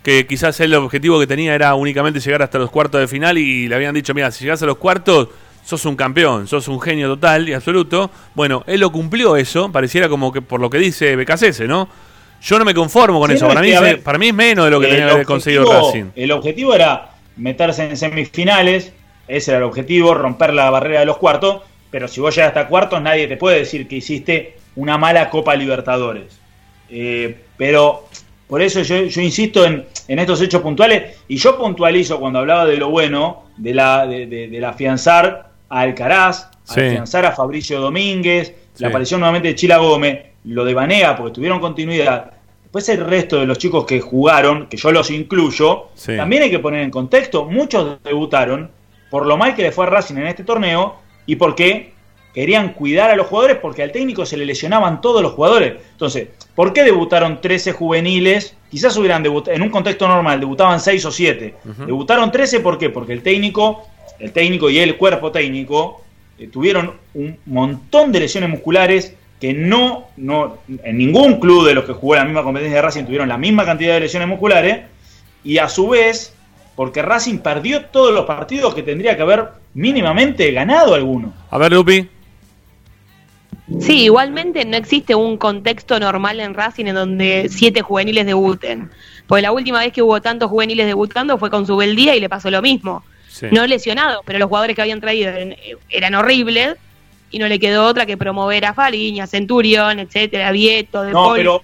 A: que quizás el objetivo que tenía era únicamente llegar hasta los cuartos de final y le habían dicho, mira, si llegas a los cuartos, sos un campeón, sos un genio total y absoluto. Bueno, él lo cumplió eso, pareciera como que por lo que dice BKCS, ¿no? Yo no me conformo con
C: Sí,
A: eso,
C: no,
A: para, mí,
C: ver,
A: para mí es menos de lo que tenía que haber conseguido Racing.
C: El objetivo era meterse en semifinales, ese era el objetivo, romper la barrera de los cuartos, pero si vos llegas hasta cuartos nadie te puede decir que hiciste una mala Copa Libertadores. Eh, pero por eso yo, yo insisto en, en estos hechos puntuales y yo puntualizo cuando hablaba de lo bueno, de la de, afianzar a Alcaraz,
A: Sí.
C: afianzar a Fabricio Domínguez,
A: Sí.
C: la aparición nuevamente de Chila Gómez, lo de Banega, porque tuvieron continuidad. Después el resto de los chicos que jugaron, que yo los incluyo,
A: Sí.
C: también hay que poner en contexto, muchos debutaron por lo mal que le fue a Racing en este torneo y porque querían cuidar a los jugadores porque al técnico se le lesionaban todos los jugadores. Entonces, ¿por qué debutaron 13 juveniles? Quizás hubieran debutado, en un contexto normal, debutaban 6 o 7.
A: Ujú.
C: Debutaron 13, ¿por qué? Porque el técnico, el técnico y el cuerpo técnico eh, tuvieron un montón de lesiones musculares que no, no, en ningún club de los que jugó la misma competencia de Racing tuvieron la misma cantidad de lesiones musculares y a su vez, porque Racing perdió todos los partidos que tendría que haber mínimamente ganado alguno.
A: A ver, Lupi.
D: Sí, igualmente no existe un contexto normal en Racing en donde siete juveniles debuten. Porque la última vez que hubo tantos juveniles debutando fue con Subeldía y le pasó lo mismo.
A: Sí.
D: No lesionados, pero los jugadores que habían traído eran, eran horribles y no le quedó otra que promover a Fariña, Centurión, etcétera, Vieto, De
C: No, pero,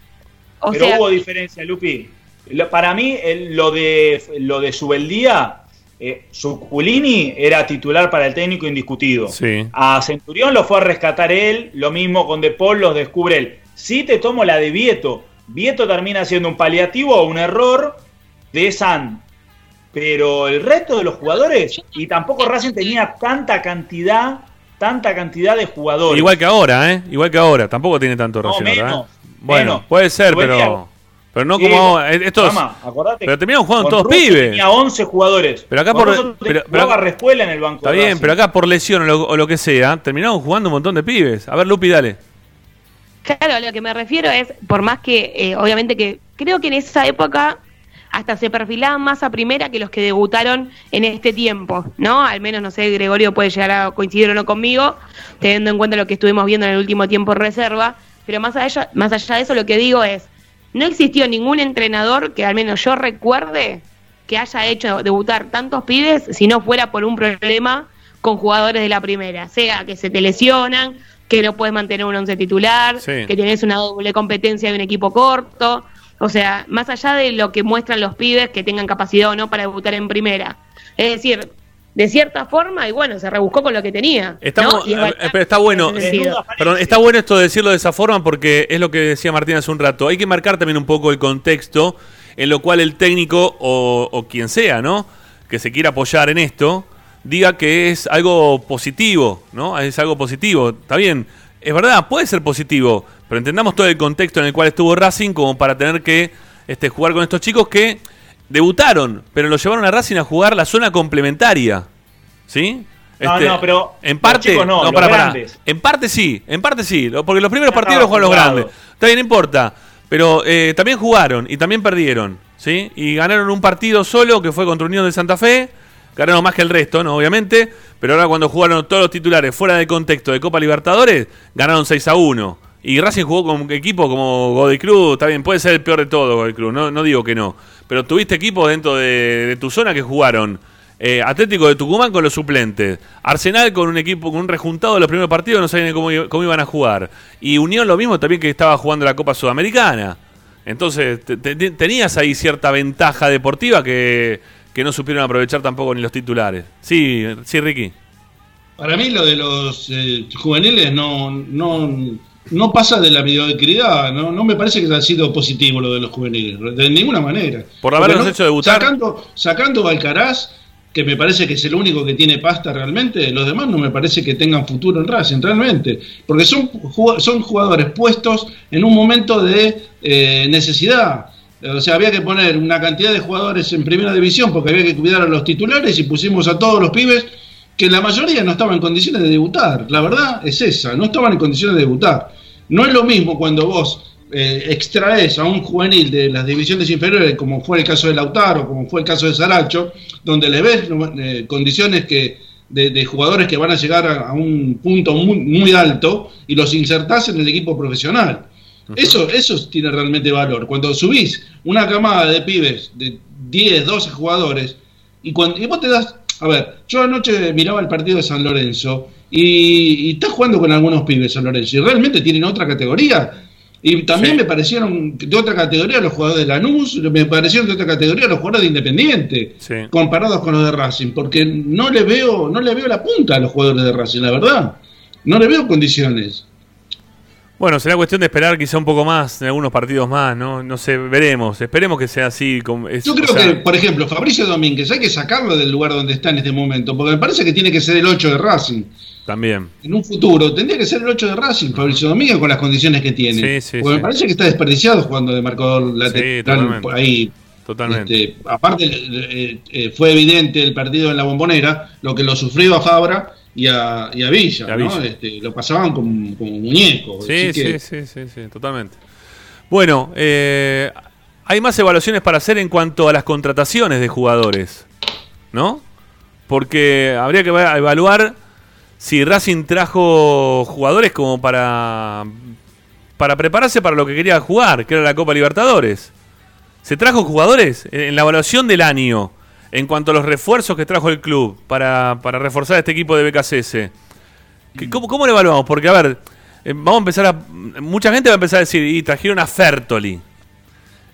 D: o
C: pero
D: sea,
C: hubo diferencia, Lupi. Lo- Para mí, el- lo de lo de Subeldía, eh, Zuculini era titular para el técnico indiscutido.
A: Sí.
C: A Centurión lo fue a rescatar él, lo mismo con De Paul los descubre él. Si te tomo la de Vieto, Vieto termina siendo un paliativo o un error de San. pero el resto de los jugadores, y tampoco Racing tenía tanta cantidad, tanta cantidad de jugadores.
A: Igual que ahora, ¿eh? Igual que ahora, tampoco tiene tanto
C: No,
A: Racing
C: menos,
A: ¿eh? Bueno,
C: menos.
A: puede ser, pero. Pero no como ahora. estos
C: acordate
A: pero terminaron jugando todos pibes.
C: Tenía 11 jugadores.
A: Pero acá
C: Con
A: por- pero-
C: jugaba
A: pero
C: Respuela en el banco.
A: Está bien, pero acá por lesión o lo, o lo que sea, terminaron jugando un montón de pibes. A ver, Lupi, dale.
D: Claro, a lo que me refiero es, por más que, eh, obviamente que creo que en esa época hasta se perfilaban más a primera que los que debutaron en este tiempo, ¿no? Al menos, no sé, Gregorio puede llegar a coincidir o no conmigo, teniendo en cuenta lo que estuvimos viendo en el último tiempo en reserva, pero más allá, más allá de eso lo que digo es, no existió ningún entrenador que al menos yo recuerde que haya hecho debutar tantos pibes si no fuera por un problema con jugadores de la primera, sea que se te lesionan, que no puedes mantener un once titular,
A: Sí.
D: que tenés una doble competencia de un equipo corto, o sea, más allá de lo que muestran los pibes que tengan capacidad o no para debutar en primera. Es decir, de cierta forma, y bueno, se rebuscó con lo que tenía.
A: Estamos-
D: ¿no? Y es
A: eh, pero está bueno.
C: Desnuda,
A: Perdón, está bueno esto de decirlo de esa forma porque es lo que decía Martín hace un rato. Hay que marcar también un poco el contexto en lo cual el técnico o, o quien sea, ¿no? Que se quiera apoyar en esto, diga que es algo positivo, ¿no? Es algo positivo. Está bien, es verdad, puede ser positivo, pero entendamos todo el contexto en el cual estuvo Racing como para tener que este, jugar con estos chicos que debutaron, pero lo llevaron a Racing a jugar la zona complementaria. ¿Sí?
C: No, no, pero
A: en
C: los
A: parte
C: no, los
A: pará, pará.
C: grandes.
A: En parte sí, en parte sí, porque los primeros partidos los
C: estaba
A: jugaron los grandes. Está bien, no importa, pero eh, también jugaron y también perdieron, ¿sí? Y ganaron un partido solo que fue contra Unión de Santa Fe, ganaron más que el resto, ¿no? Obviamente, pero ahora cuando jugaron todos los titulares fuera del contexto de Copa Libertadores, ganaron 6 a 1. Y Racing jugó con un equipo como Godoy Cruz, está bien, puede ser el peor de todo Godoy Cruz, no, no digo que no. Pero tuviste equipos dentro de, tu zona que jugaron eh, Atlético de Tucumán con los suplentes. Arsenal con un equipo, con un rejuntado de los primeros partidos, no sabían cómo, cómo iban a jugar. Y Unión lo mismo también que estaba jugando la Copa Sudamericana. Entonces te- tenías ahí cierta ventaja deportiva que, que no supieron aprovechar tampoco ni los titulares. Sí, sí, Ricky.
E: Para mí lo de los eh, juveniles no, no, no pasa de la mediocridad, ¿no? no me parece que haya sido positivo lo de los juveniles, de ninguna manera.
A: Por haberlos hecho debutar.
E: Sacando, sacando Alcaraz, que me parece que es el único que tiene pasta realmente, los demás no me parece que tengan futuro en Racing, realmente. Porque son, son jugadores puestos en un momento de eh, necesidad. O sea, había que poner una cantidad de jugadores en primera división porque había que cuidar a los titulares y pusimos a todos los pibes que la mayoría no estaban en condiciones de debutar. La verdad es esa, no estaban en condiciones de debutar. No es lo mismo cuando vos eh, extraes a un juvenil de las divisiones inferiores, como fue el caso de Lautaro, como fue el caso de Saracho, donde le ves eh, condiciones que de, de jugadores que van a llegar a, a un punto muy, muy alto y los insertás en el equipo profesional. Eso, eso tiene realmente valor. Cuando subís una camada de pibes de 10, 12 jugadores y, cuando, y vos te das... A ver, yo anoche miraba el partido de San Lorenzo y, y está jugando con algunos pibes San Lorenzo y realmente tienen otra categoría. Y también
A: Sí.
E: me parecieron de otra categoría los jugadores de Lanús, me parecieron de otra categoría los jugadores de Independiente,
A: Sí.
E: comparados con los de Racing, porque no le veo, no le veo la punta a los jugadores de Racing, la verdad. No le veo condiciones.
A: Bueno, será cuestión de esperar quizá un poco más, en algunos partidos más, ¿no? No sé, veremos. Esperemos que sea así. es-
E: Yo
A: o
E: creo
A: sea,
E: que, por ejemplo, Fabricio Domínguez hay que sacarlo del lugar donde está en este momento, porque me parece que tiene que ser el 8 de Racing.
A: También.
E: En un futuro tendría que ser el 8 de Racing, Fabricio Domínguez, con las condiciones que tiene.
A: Sí, sí,
E: porque
A: sí.
E: me parece que está desperdiciado jugando de marcador lateral
A: totalmente.
E: ahí.
A: Totalmente.
E: Este, aparte, eh, eh, fue evidente el partido en la bombonera, lo que lo sufrió a Fabra y a, y a Villa.
A: Y a
E: ¿no? Este, lo pasaban como, como muñeco.
A: Sí, sí,
E: que-
A: sí, sí, sí, totalmente. Bueno, eh, hay más evaluaciones para hacer en cuanto a las contrataciones de jugadores, ¿no? Porque habría que va- evaluar si Racing trajo jugadores como para para prepararse para lo que quería jugar, que era la Copa Libertadores. ¿Se trajo jugadores en la evaluación del año en cuanto a los refuerzos que trajo el club para, para reforzar este equipo de BKCS? ¿Qué- ¿Cómo, ¿Cómo lo evaluamos? Porque, a ver, eh, vamos a empezar a. Mucha gente va a empezar a decir, y trajeron a Fertoli.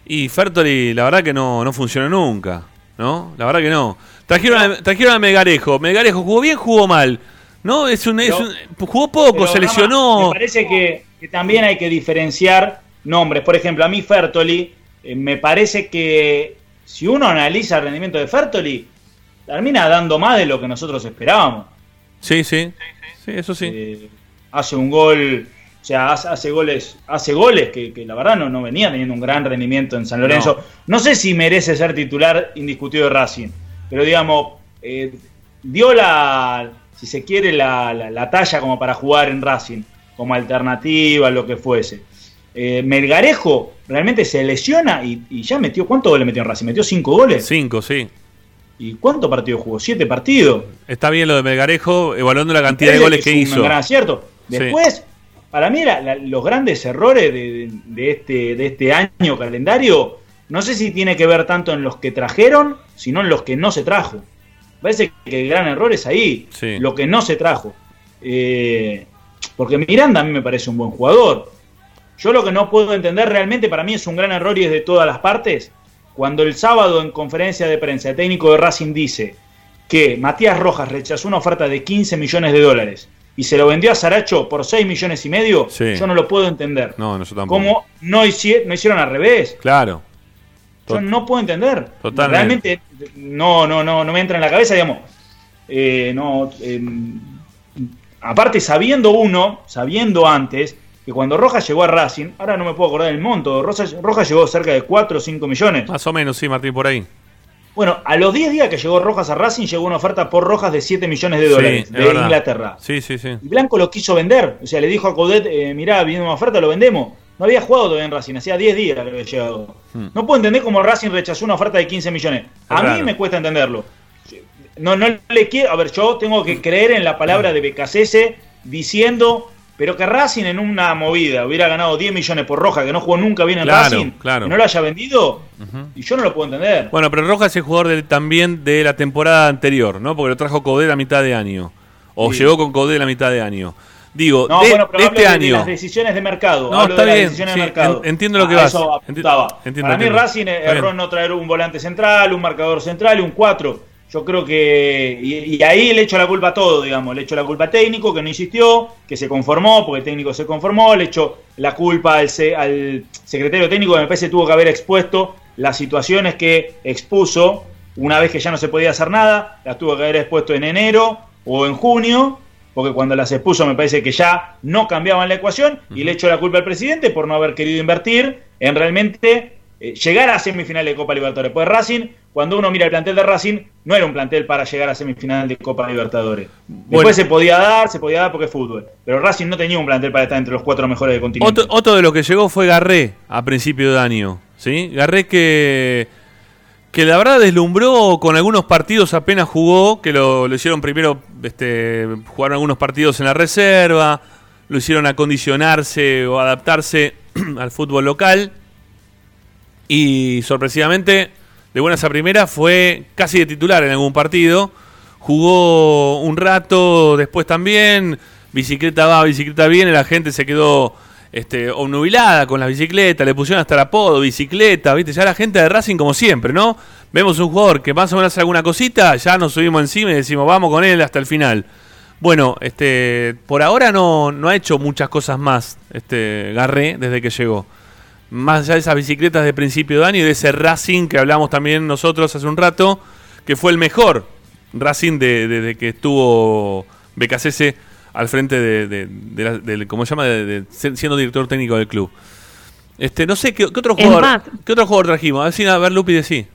A: Y Fertoli, la verdad que no, no funcionó nunca, ¿no? La verdad que no. Trajeron trajeron a Megarejo. Megarejo jugó bien, jugó mal. ¿No? Es un, es un- jugó poco, se lesionó.
C: Me parece que, que también hay que diferenciar nombres. Por ejemplo, a mí Fertoli eh, me parece que si uno analiza el rendimiento de Fertoli, termina dando más de lo que nosotros esperábamos.
A: Sí, sí, sí, eso sí.
C: Eh, hace un gol, o sea, hace, hace goles, hace goles que, que la verdad no, no, venía teniendo un gran rendimiento en San Lorenzo. No, no sé si merece ser titular indiscutido de Racing, pero digamos, eh, dio la, si se quiere, la, la, la, talla como para jugar en Racing, como alternativa, lo que fuese. Eh, Melgarejo realmente se lesiona y, y, ya metió, ¿cuántos goles metió en Racing? ¿Metió cinco goles?
A: Cinco, sí.
C: ¿Y cuántos partidos jugó? ¿Siete partidos?
A: Está bien lo de Melgarejo, evaluando la cantidad de goles que,
C: que
A: hizo.
C: Un gran acierto. Después, sí. para mí, la, la, los grandes errores de, de, este, de este año calendario, no sé si tiene que ver tanto en los que trajeron, sino en los que no se trajo. Parece que el gran error es ahí,
A: sí.
C: lo que no se trajo. Eh, porque Miranda a mí me parece un buen jugador. Yo lo que no puedo entender realmente, para mí es un gran error y es de todas las partes, cuando el sábado en conferencia de prensa el técnico de Racing dice que Matías Rojas rechazó una oferta de 15 millones de dólares y se lo vendió a Saracho por 6 millones y medio,
A: sí.
C: yo no lo puedo entender.
A: No, no, yo tampoco.
C: ¿Cómo no, hicieron, no hicieron al revés?
A: Claro.
C: Yo no puedo entender.
A: Totalmente.
C: Realmente no, no, no, no me entra en la cabeza, digamos. Eh, no, eh, aparte, sabiendo uno, sabiendo antes, que cuando Rojas llegó a Racing, ahora no me puedo acordar del monto, Rojas, Rojas llegó cerca de 4 o 5 millones.
A: Más o menos, sí, Martín, por ahí.
C: Bueno, a los 10 días que llegó Rojas a Racing, llegó una oferta por Rojas de 7 millones de dólares
A: sí,
C: de
A: verdad.
C: Inglaterra.
A: Sí, sí, sí.
C: Y Blanco lo quiso vender. O sea, le dijo a Codet, eh, mirá, viene una oferta, lo vendemos. No había jugado todavía en Racing, hacía 10 días que había llegado. Hmm. No puedo entender cómo Racing rechazó una oferta de 15 millones. A
A: claro.
C: mí me cuesta entenderlo. No, no le quiero. A ver, yo tengo que creer en la palabra de Becasese diciendo. Pero que Racing en una movida hubiera ganado 10 millones por Roja, que no jugó nunca bien en
A: claro,
C: Racing,
A: claro.
C: y no lo haya vendido, uh -huh. y yo no lo puedo entender.
A: Bueno, pero Rojas es el jugador de, también de la temporada anterior, ¿no? Porque lo trajo Codé a mitad de año. O sí. llegó con Codé a mitad de año. Digo,
C: no,
A: de,
C: bueno, pero
A: de este
C: de,
A: año.
C: Las decisiones de mercado.
A: No,
C: hablo
A: está
C: de
A: bien.
C: Las decisiones
A: sí,
C: de mercado.
A: entiendo lo que
C: a
A: vas.
C: Eso apuntaba.
A: Entiendo,
C: Para mí
A: entiendo.
C: Racing erró no traer un volante central, un marcador central y un 4. Yo creo que. Y, y, ahí le echo la culpa a todo, digamos. Le echo la culpa al técnico, que no insistió, que se conformó, porque el técnico se conformó. Le echo la culpa al, al secretario técnico, que me parece tuvo que haber expuesto las situaciones que expuso una vez que ya no se podía hacer nada. Las tuvo que haber expuesto en enero o en junio, porque cuando las expuso me parece que ya no cambiaban la ecuación. Y le echo la culpa al presidente por no haber querido invertir en realmente eh, llegar a semifinal de Copa Libertadores. Pues Racing, cuando uno mira el plantel de Racing, no era un plantel para llegar a semifinal de Copa Libertadores. Después bueno. se podía dar, se podía dar porque es fútbol. Pero Racing no tenía un plantel para estar entre los cuatro mejores del continente.
A: Otro, otro de lo que llegó fue Garré a principio de año. ¿sí? Garré que, que la verdad deslumbró con algunos partidos apenas jugó, que lo, hicieron primero, este, jugaron algunos partidos en la reserva, lo hicieron acondicionarse o adaptarse al fútbol local y sorpresivamente, de buenas a primeras, fue casi de titular en algún partido. Jugó un rato, después también, bicicleta va, bicicleta viene, la gente se quedó este, obnubilada con la bicicleta, le pusieron hasta el apodo, bicicleta, ¿viste? Ya la gente de Racing como siempre, ¿no? Vemos un jugador que más o menos hace alguna cosita, ya nos subimos encima y decimos, vamos con él hasta el final. Bueno, este, por ahora no, no ha hecho muchas cosas más este, Garré desde que llegó más allá de esas bicicletas de principio de año y de ese Racing que hablamos también nosotros hace un rato, que fue el mejor Racing desde de, que estuvo BKCS al frente de, de, de, de ¿cómo se llama? De, siendo director técnico del club. Este, no sé, ¿qué, qué otro jugador más, qué otro jugador trajimos? A ver, si, a ver Lupi, decí.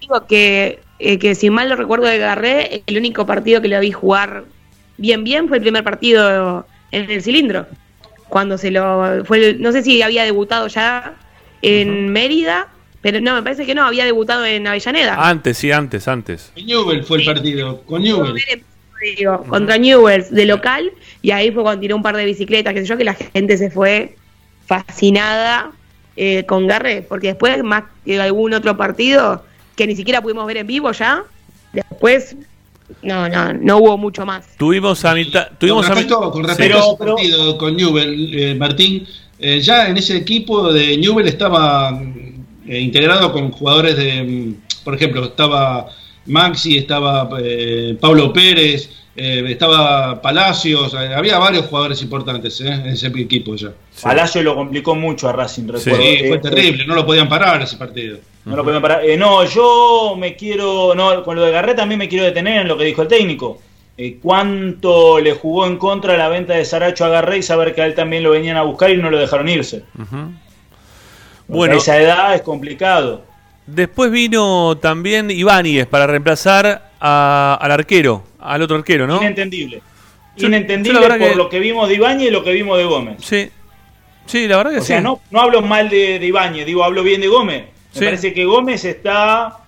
D: Digo que, eh, que si mal lo recuerdo de Garré, el único partido que lo vi jugar bien bien fue el primer partido en el cilindro cuando se lo fue el, no sé si había debutado ya en uh -huh. Mérida pero no me parece que no había debutado en Avellaneda
A: antes sí antes antes
E: con Newell fue el partido con Newell
D: digo, uh -huh. contra Newells de local y ahí fue cuando tiró un par de bicicletas que sé yo que la gente se fue fascinada eh, con Garre porque después más que algún otro partido que ni siquiera pudimos ver en vivo ya después no, no, no hubo mucho más.
A: Tuvimos a mitad. Tuvimos
E: con respecto, a, con respecto pero, a ese partido con Newell, eh, Martín, eh, ya en ese equipo de Newell estaba eh, integrado con jugadores de. Por ejemplo, estaba Maxi, estaba eh, Pablo Pérez, eh, estaba Palacios, eh, había varios jugadores importantes eh, en ese equipo ya.
C: Palacio lo complicó mucho a Racing, recuerdo.
E: Sí, fue
C: Eh,
E: terrible, no lo podían parar ese partido.
C: No lo podían parar. Eh, no, yo me quiero. No, con lo de Garret también me quiero detener en lo que dijo el técnico. Eh, ¿Cuánto le jugó en contra la venta de Saracho a Garret y saber que a él también lo venían a buscar y no lo dejaron irse?
A: Bueno.
C: a esa edad es complicado.
A: Después vino también Ibáñez para reemplazar a- al arquero, al otro arquero, ¿no?
C: Inentendible.
A: Yo-
C: Inentendible
A: yo
C: por
A: que-
C: lo que vimos de Ibáñez y lo que vimos de Gómez.
A: Sí. Sí, la verdad que
C: O
A: sí.
C: sea, no, no hablo mal de, de Ibáñez, digo, hablo bien de Gómez. Me
A: Sí.
C: parece que Gómez está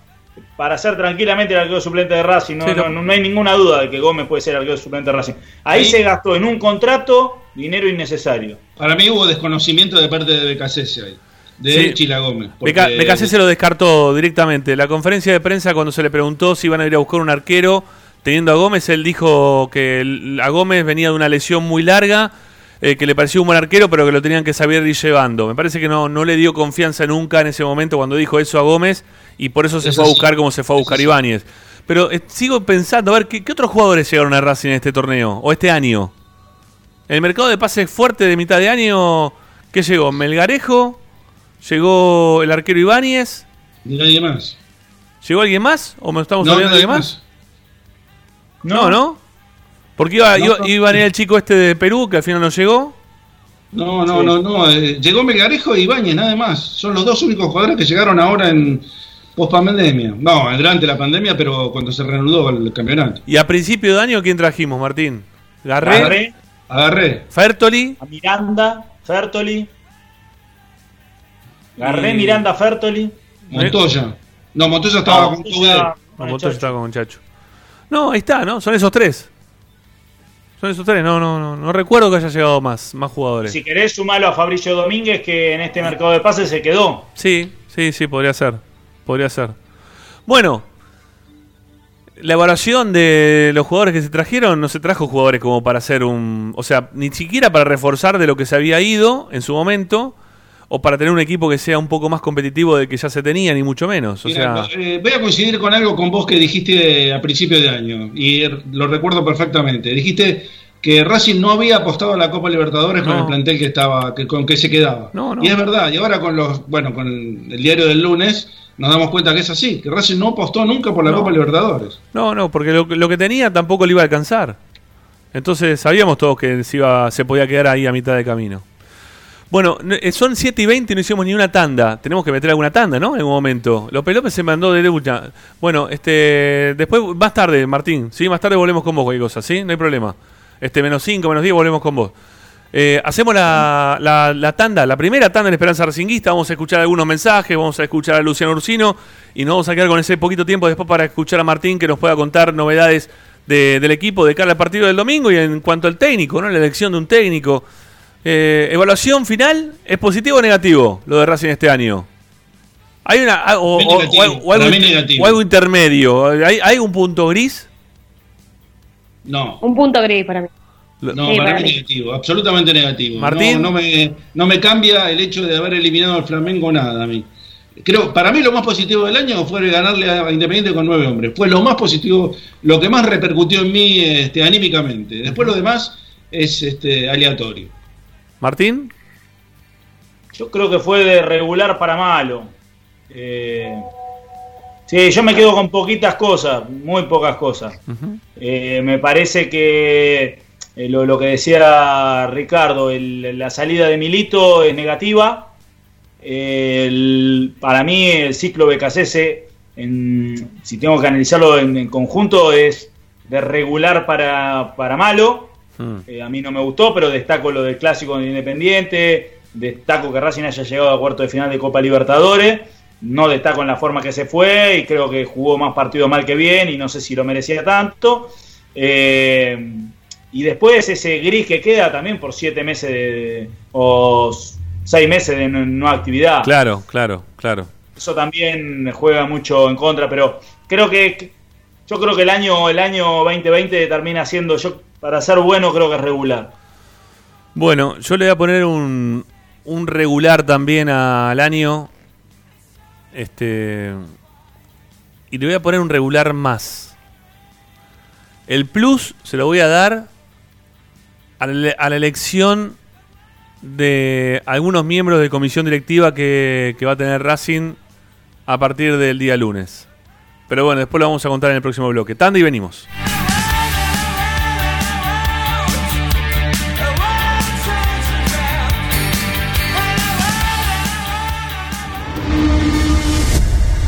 C: para ser tranquilamente el arquero suplente de Racing. No,
A: Sí, lo-
C: no, no hay ninguna duda de que Gómez puede ser el arquero suplente de Racing. Ahí
E: Ahí-
C: se gastó en un contrato dinero innecesario.
E: Para mí hubo desconocimiento de parte de Becasese ahí, de
A: Sí.
E: Chila Gómez. Porque-
A: Becasé se lo descartó directamente. La conferencia de prensa, cuando se le preguntó si iban a ir a buscar un arquero teniendo a Gómez, él dijo que a Gómez venía de una lesión muy larga, eh, que le pareció un buen arquero, pero que lo tenían que saber ir llevando. Me parece que no, no le dio confianza nunca en ese momento cuando dijo eso a Gómez y por eso se fue a buscar como se fue a buscar. Ibáñez. Pero eh, sigo pensando, a ver, ¿qué, qué otros jugadores llegaron a Racing en este torneo o este año? El mercado de pases fuerte de mitad de año, ¿qué llegó? Melgarejo, llegó el arquero Ibáñez,
E: Ni nadie más.
A: ¿llegó alguien más? ¿O me estamos
E: No,
A: olvidando de alguien más? No, no. Porque iba,
E: No,
A: iba,
E: no.
A: iba a venir el chico este de Perú, que al final no llegó.
E: No, no,
C: Sí.
E: no, no. eh, llegó Melgarejo y Ibáñez, nada más. Son los dos únicos jugadores que llegaron ahora en post pandemia. No, durante la pandemia, pero cuando se reanudó el campeonato.
A: Y a principio de año, ¿quién trajimos, Martín? Garré,
C: Agarré
E: Agarré.
A: Fertoli.
C: a Miranda, Fertoli. Garré,
A: Y-
C: Miranda, Fertoli.
E: Montoya. No, Montoya estaba
C: No,
E: con
C: Montoya-
E: Tubé.
A: No, Montoya
C: Chacho.
A: está con muchacho. No, ahí está, ¿no? Son esos tres. Son esos tres. No, no, no, no recuerdo que haya llegado más, más jugadores.
C: Si querés, sumalo a Fabricio Domínguez, que en este mercado de pases se quedó.
A: Sí, sí, sí, podría ser. Podría ser. Bueno, la evaluación de los jugadores que se trajeron, no se trajo jugadores como para hacer un. O sea, ni siquiera para reforzar de lo que se había ido en su momento, o para tener un equipo que sea un poco más competitivo del que ya se tenía, ni mucho menos. O
E: Mira,
A: sea,
E: eh, voy a coincidir con algo con vos que dijiste a principio de año, y er- lo recuerdo perfectamente. Dijiste que Racing no había apostado a la Copa Libertadores con
A: No.
E: el plantel que estaba, que, con que se quedaba.
A: No, no.
E: Y es verdad, y ahora con los, bueno, con el diario del lunes nos damos cuenta que es así, que Racing no apostó nunca por la. Copa Libertadores.
A: no, no, porque lo, lo que tenía tampoco le iba a alcanzar. Entonces sabíamos todos que se, iba, se podía quedar ahí a mitad de camino. Bueno, no- eh, son 7 y 20 y no hicimos ni una tanda. Tenemos que meter alguna tanda, ¿no? En un momento. López López se mandó de última. Bueno, este. Después, más tarde, Martín. Sí, más tarde volvemos con vos, cualquier cosa, ¿sí? No hay problema. Este, menos 5, menos 10, volvemos con vos. Eh, hacemos la, la- la tanda, la primera tanda en Esperanza Racinguista. Vamos a escuchar algunos mensajes, vamos a escuchar a Luciano Ursino y nos vamos a quedar con ese poquito tiempo después para escuchar a Martín que nos pueda contar novedades de- del equipo de cara al partido del domingo y en cuanto al técnico, ¿no? La elección de un técnico. Eh, evaluación final, ¿es positivo o negativo lo de Racing este año? Hay una ah, o,
E: Es
A: o-
E: negativo,
A: o algo- o algo, intermedio. ¿Hay, hay un punto gris?
E: No.
D: Un punto gris para mí.
E: No,
D: Sí,
E: para
D: para
E: mí
D: mí.
E: negativo, absolutamente negativo.
A: Martín.
E: No, no me, no me cambia el hecho de haber eliminado al Flamengo nada a mí. Creo, para mí lo más positivo del año fue ganarle a Independiente con nueve hombres. Fue lo más positivo, lo que más repercutió en mí este, anímicamente. Después lo demás es este, aleatorio.
A: Martín,
C: Yo creo que fue de regular para malo. Eh, sí, yo me quedo con poquitas cosas, muy pocas cosas. Eh, me parece que eh, lo, lo que decía Ricardo, el- la salida de Milito es negativa. El- para mí el ciclo Becasese, en, si tengo que analizarlo en, en conjunto, es de regular para, para malo.
A: Mm.
C: Eh, a mí no me gustó, pero destaco lo del clásico de Independiente, destaco que Racing haya llegado a cuarto de final de Copa Libertadores, no destaco en la forma que se fue y creo que jugó más partido mal que bien y no sé si lo merecía tanto. Eh, y después ese gris que queda también por siete meses de- o seis meses de no, no actividad.
A: Claro, claro, claro.
C: Eso también juega mucho en contra, pero creo que yo creo que el año el año 2020 termina siendo yo para ser bueno creo que es regular.
A: Bueno, yo le voy a poner un, un regular también al año. Este. Y le voy a poner un regular más. El plus se lo voy a dar a la, elección de algunos miembros de comisión directiva que, va a tener Racing a partir del día lunes. Pero bueno, después lo vamos a contar en el próximo bloque. Tanda y venimos.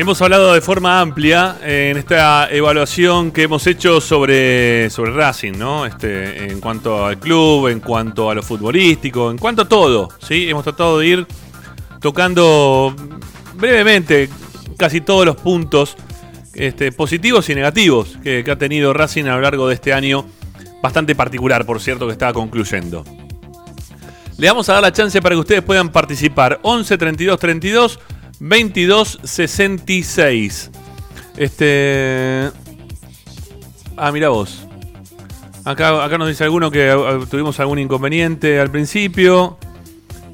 A: Hemos hablado de forma amplia eh, en esta evaluación que hemos hecho sobre, sobre Racing, ¿no? Este, en cuanto al club, en cuanto a lo futbolístico, en cuanto a todo, ¿sí? Hemos tratado de ir tocando brevemente casi todos los puntos este, positivos y negativos que, ha tenido Racing a lo largo de este año, bastante particular, por cierto, que estaba concluyendo. Le vamos a dar la chance para que ustedes puedan participar. 11 32 32 2266. Este. Ah, mira vos. Acá, acá nos dice alguno que uh, tuvimos algún inconveniente al principio.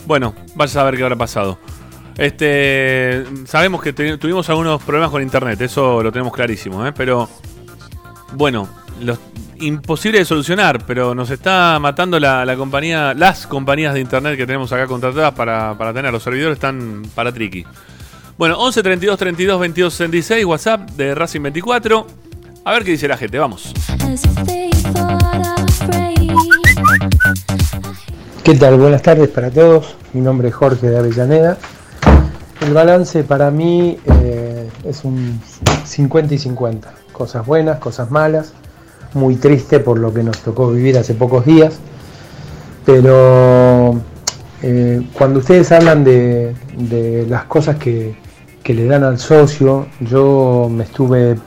A: Bueno, vaya a ver qué habrá pasado. Este. Sabemos que tuvimos algunos problemas con internet, eso lo tenemos clarísimo, ¿eh? Pero. Bueno, los, imposible de solucionar, pero nos está matando la, la compañía, las compañías de internet que tenemos acá contratadas para, para tener. Los servidores están para triqui. Bueno, 11 32 32 22 66, WhatsApp de Racing 24. A ver qué dice la gente, vamos.
F: ¿Qué tal? Buenas tardes para todos. Mi nombre es Jorge de Avellaneda. El balance para mí eh, es un 50 y 50. Cosas buenas, cosas malas. Muy triste por lo que nos tocó vivir hace pocos días. Pero eh, cuando ustedes hablan de, de las cosas que, que le dan al socio, yo me estuve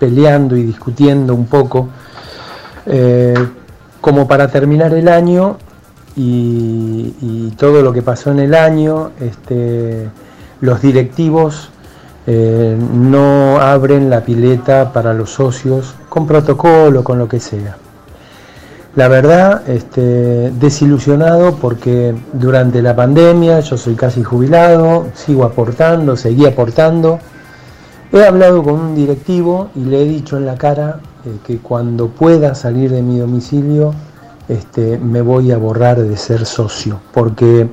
F: peleando y discutiendo un poco. eh, como para terminar el año y, todo lo que pasó en el año, este, los directivos eh, no abren la pileta para los socios con protocolo, con lo que sea. La verdad, este, desilusionado porque durante la pandemia yo soy casi jubilado, sigo aportando, seguí aportando. He hablado con un directivo y le he dicho en la cara eh, que cuando pueda salir de mi domicilio este, me voy a borrar de ser socio, porque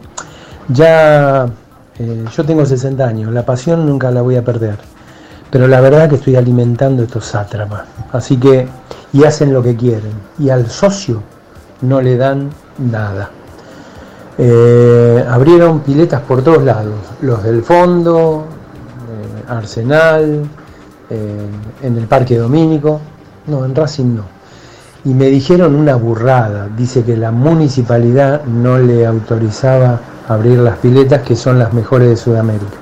F: ya eh, yo tengo 60 años, la pasión nunca la voy a perder, pero la verdad que estoy alimentando estos sátrapas, así que, y hacen lo que quieren, y al socio no le dan nada. Eh, abrieron piletas por todos lados, los del fondo, eh, Arsenal, eh, en el Parque Domínico, no, en Racing no. Y me dijeron una burrada, dice que la municipalidad no le autorizaba abrir las piletas que son las mejores de Sudamérica.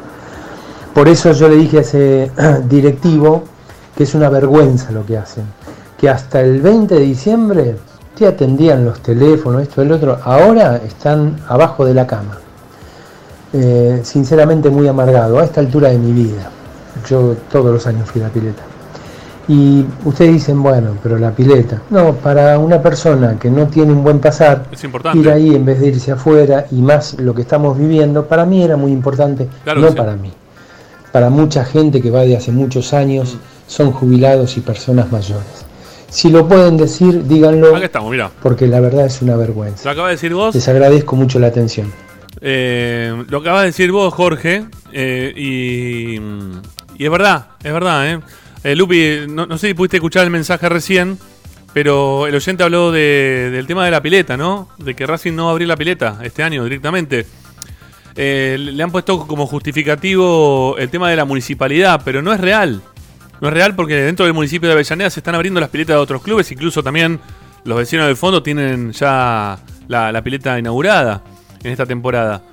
F: Por eso yo le dije a ese directivo que es una vergüenza lo que hacen, que hasta el 20 de diciembre te atendían los teléfonos, esto, el otro, ahora están abajo de la cama. Eh, sinceramente muy amargado a esta altura de mi vida. Yo todos los años fui a la pileta. Y ustedes dicen, bueno, pero la pileta. No, para una persona que no tiene un buen pasar,
A: Es importante.
F: ir ahí en vez de irse afuera y más lo que estamos viviendo, para mí era muy importante,
A: Claro
F: no
A: sí.
F: para mí. Para mucha gente que va de hace muchos años, son jubilados y personas mayores. Si lo pueden decir, díganlo,
A: Acá estamos, mira.
F: porque la verdad es una vergüenza.
A: Lo acabas de decir vos.
F: Les agradezco mucho la atención.
A: Eh, lo acabas de decir vos, Jorge. eh, y, y es verdad, es verdad, ¿eh? Eh, Lupi, no, no sé si pudiste escuchar el mensaje recién, pero el oyente habló de- del tema de la pileta, ¿no? De que Racing no va a abrir la pileta este año directamente. Eh, le han puesto como justificativo el tema de la municipalidad, pero no es real. No es real porque dentro del municipio de Avellaneda se están abriendo las piletas de otros clubes, incluso también los vecinos del fondo tienen ya la, pileta inaugurada en esta temporada.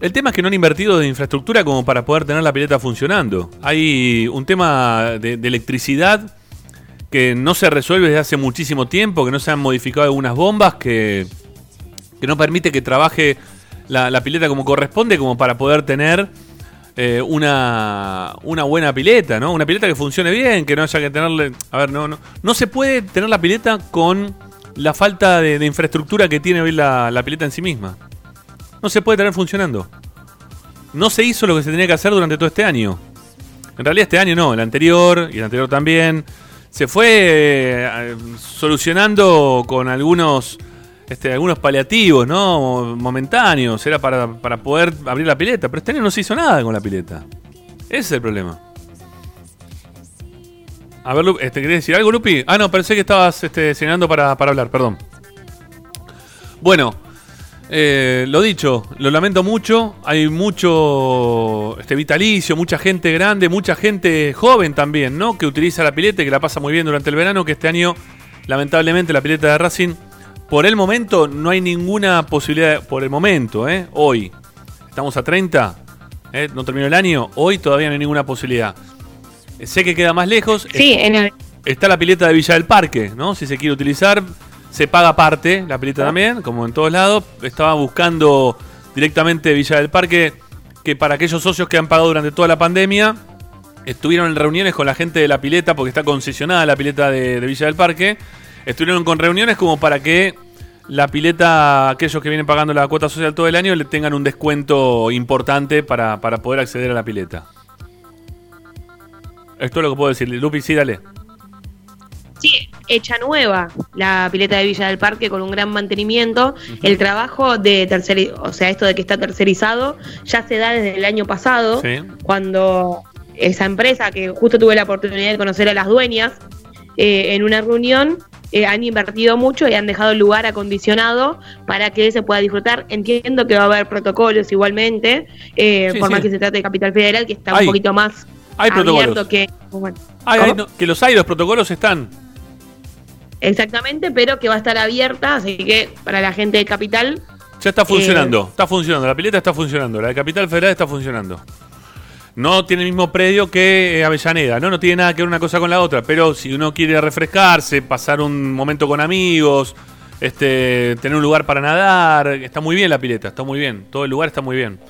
A: El tema es que no han invertido de infraestructura como para poder tener la pileta funcionando. Hay un tema de, electricidad que no se resuelve desde hace muchísimo tiempo, que no se han modificado algunas bombas, que, que no permite que trabaje la pileta como corresponde, como para poder tener eh, una, una buena pileta, ¿no? Una pileta que funcione bien, que no haya que tenerle... A ver, no, no, no se puede tener la pileta con la falta de, infraestructura que tiene hoy la, la pileta en sí misma. No se puede tener funcionando. No se hizo lo que se tenía que hacer durante todo este año. En realidad este año no, el anterior y el anterior también. Se fue eh, solucionando con algunos este, algunos paliativos, ¿no? Momentáneos. Era para, para poder abrir la pileta. Pero este año no se hizo nada con la pileta. Ese es el problema. A ver, Lupi, este, ¿querés decir algo, Lupi? Ah, no, pensé que estabas este, señalando para, para hablar, perdón. Bueno, eh, lo dicho, lo lamento mucho. Hay mucho este, vitalicio, mucha gente grande, mucha gente joven también, ¿no? Que utiliza la pileta y que la pasa muy bien durante el verano. Que este año, lamentablemente, la pileta de Racing, por el momento, no hay ninguna posibilidad. Por el momento, ¿eh? Hoy, estamos a 30, ¿eh? no terminó el año. Hoy todavía no hay ninguna posibilidad. Eh, Sé que queda más lejos.
D: Sí, en el,
A: Está la pileta de Villa del Parque, ¿no? Si se quiere utilizar, se paga aparte la pileta también, como en todos lados. Estaba buscando directamente Villa del Parque que para aquellos socios que han pagado durante toda la pandemia estuvieron en reuniones con la gente de la pileta, porque está concesionada la pileta de, de Villa del Parque. Estuvieron con reuniones como para que la pileta, aquellos que vienen pagando la cuota social todo el año, le tengan un descuento importante para, para poder acceder a la pileta. Esto es lo que puedo decir. Lupi, sí, dale.
D: sí, hecha nueva la pileta de Villa del Parque con un gran mantenimiento. El trabajo de tercer, o sea, esto de que está tercerizado, ya se da desde el año pasado,
A: Sí.
D: cuando esa empresa, que justo tuve la oportunidad de conocer a las dueñas eh, en una reunión, eh, han invertido mucho y han dejado el lugar acondicionado para que se pueda disfrutar. Entiendo que va a haber protocolos igualmente, eh,
A: Sí,
D: por más que se trate de Capital Federal, que está
A: Hay-
D: un poquito más
A: hay protocolos.
D: abierto que... bueno,
A: Ay,
D: ¿cómo?
A: ay, no, que los hay, los protocolos están.
D: Exactamente, pero que va a estar abierta, así que para la gente de Capital,
A: Ya está funcionando,
D: Eh,
A: está funcionando. La pileta está funcionando. La de Capital Federal está funcionando. No tiene el mismo predio que eh, Avellaneda, ¿no? No tiene nada que ver una cosa con la otra. Pero si uno quiere refrescarse, pasar un momento con amigos, este, tener un lugar para nadar, está muy bien la pileta, está muy bien. Todo el lugar está muy bien.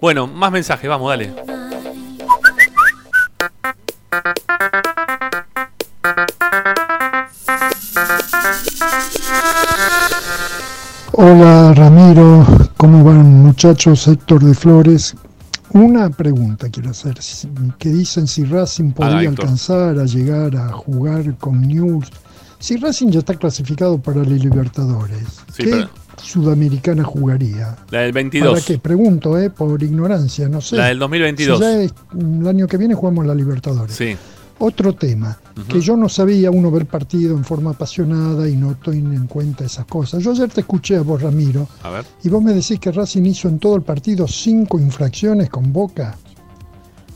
A: Bueno, más mensajes, vamos, dale.
G: Hola Ramiro, ¿cómo van muchachos? Héctor de Flores. Una pregunta quiero hacer, que dicen si Racing podría
A: Haga, Héctor.
G: alcanzar a llegar a jugar con News. Si Racing ya está clasificado para la Libertadores,
A: Sí,
G: ¿qué
A: pero-
G: sudamericana jugaría?
A: La del
G: ¿Para
A: 22.
G: qué? Pregunto, eh, por ignorancia, no sé.
A: La del 2022.
G: Si ya es- el año que viene jugamos la Libertadores.
A: Sí.
G: Otro tema, que yo no sabía uno ver partido en forma apasionada y no estoy en cuenta esas cosas. Yo ayer te escuché a vos, Ramiro,
A: A ver.
G: y vos me decís que Racing hizo en todo el partido cinco infracciones con Boca.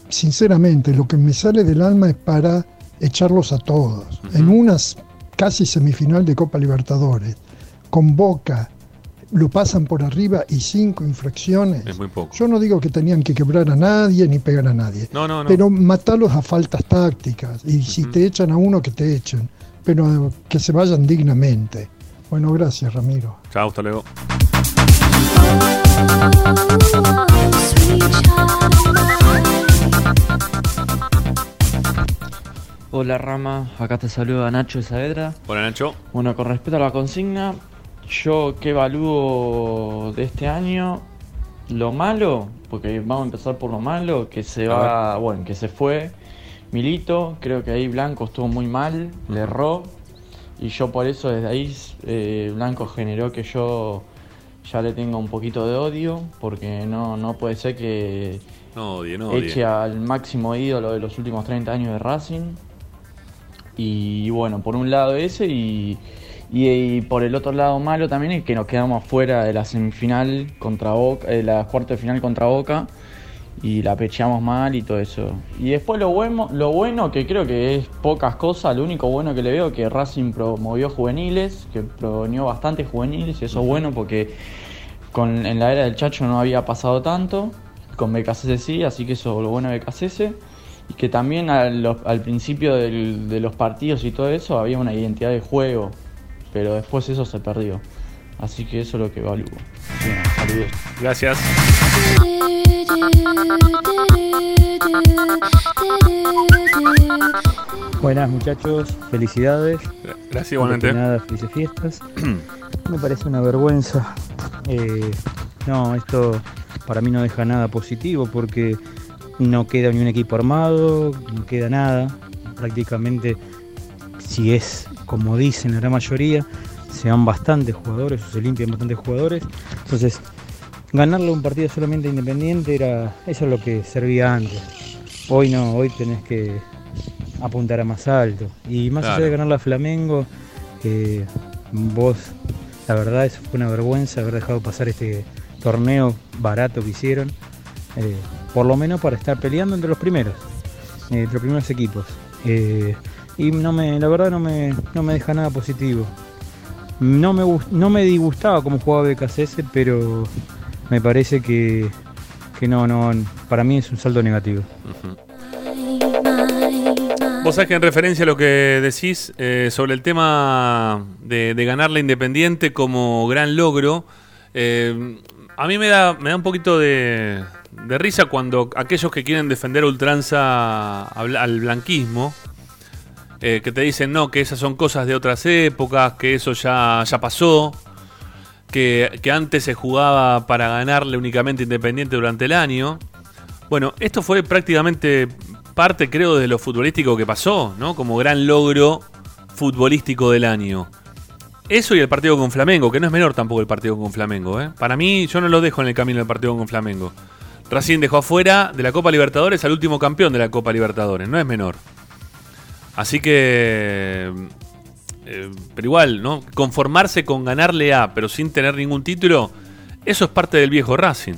G: Sinceramente, lo que me sale del alma es para echarlos a todos. En unas casi semifinal de Copa Libertadores, con Boca, lo pasan por arriba y cinco infracciones.
A: Es muy poco.
G: Yo no digo que tenían que quebrar a nadie ni pegar a nadie.
A: No, no, no.
G: Pero matarlos a faltas tácticas. Y si te echan a uno, que te echen. Pero que se vayan dignamente. Bueno, gracias, Ramiro.
A: Chao, hasta luego.
H: Hola Rama, acá te saluda Nacho de Saavedra.
A: Hola Nacho.
H: Bueno, con respecto a la consigna, yo que evalúo de este año, lo malo, porque vamos a empezar por lo malo, que se
A: A
H: va, bueno, que se fue Milito, creo que ahí Blanco estuvo muy mal, le erró, y yo por eso desde ahí eh, Blanco generó que yo ya le tenga un poquito de odio, porque no, no puede ser que
A: No odie, no odie.
H: eche al máximo ídolo de los últimos 30 años de Racing. Y bueno, por un lado ese y, y, y por el otro lado malo también es que nos quedamos fuera de la semifinal contra Boca, de la cuarta de final contra Boca y la pecheamos mal y todo eso. Y después lo bueno, lo bueno que creo que es pocas cosas, lo único bueno que le veo que Racing promovió juveniles, que promovió bastantes juveniles y eso es bueno porque con, en la era del Chacho no había pasado tanto, con BKCS sí, así que eso es lo bueno de BKCS. Y que también al, principio del- de los partidos y todo eso había una identidad de juego, pero después eso se perdió. Así que eso es lo que evalúo. Bien, saludos.
A: Gracias.
I: Buenas muchachos, felicidades.
A: Gracias igualmente.
I: Nada, felices fiestas. Me parece una vergüenza. Eh, no, esto para mí no deja nada positivo porque no queda ni un equipo armado, no queda nada. Prácticamente, si es como dicen la gran mayoría, se van bastantes jugadores o se limpian bastantes jugadores. Entonces, ganarle un partido solamente a independiente era eso es lo que servía antes. Hoy no, hoy tenés que apuntar a más alto. Y más allá de ganar la Flamengo, eh, vos, la verdad, eso fue una vergüenza haber dejado pasar este torneo barato que hicieron. eh, por lo menos para estar peleando entre los primeros, eh, entre los primeros equipos. Y no me, la verdad no me, no me deja nada positivo. No me, no me disgustaba cómo jugaba BKCS, pero me parece que, que no, no, para mí es un saldo negativo.
A: Vos sabés que en referencia a lo que decís eh, sobre el tema de, de ganar la Independiente como gran logro, eh, a mí me da, me da un poquito de, de risa cuando aquellos que quieren defender a ultranza al, al blanquismo, eh, que te dicen no, que esas son cosas de otras épocas, que eso ya, ya pasó, que, que antes se jugaba para ganarle únicamente Independiente durante el año. Bueno, esto fue prácticamente parte, creo, de lo futbolístico que pasó, ¿no? Como gran logro futbolístico del año. Eso y el partido con Flamengo, que no es menor tampoco el partido con Flamengo. ¿eh? Para mí, yo no lo dejo en el camino del partido con Flamengo. Racing dejó afuera de la Copa Libertadores al último campeón de la Copa Libertadores, no es menor. Así que. eh, pero igual, ¿no? Conformarse con ganarle a, pero sin tener ningún título, eso es parte del viejo Racing.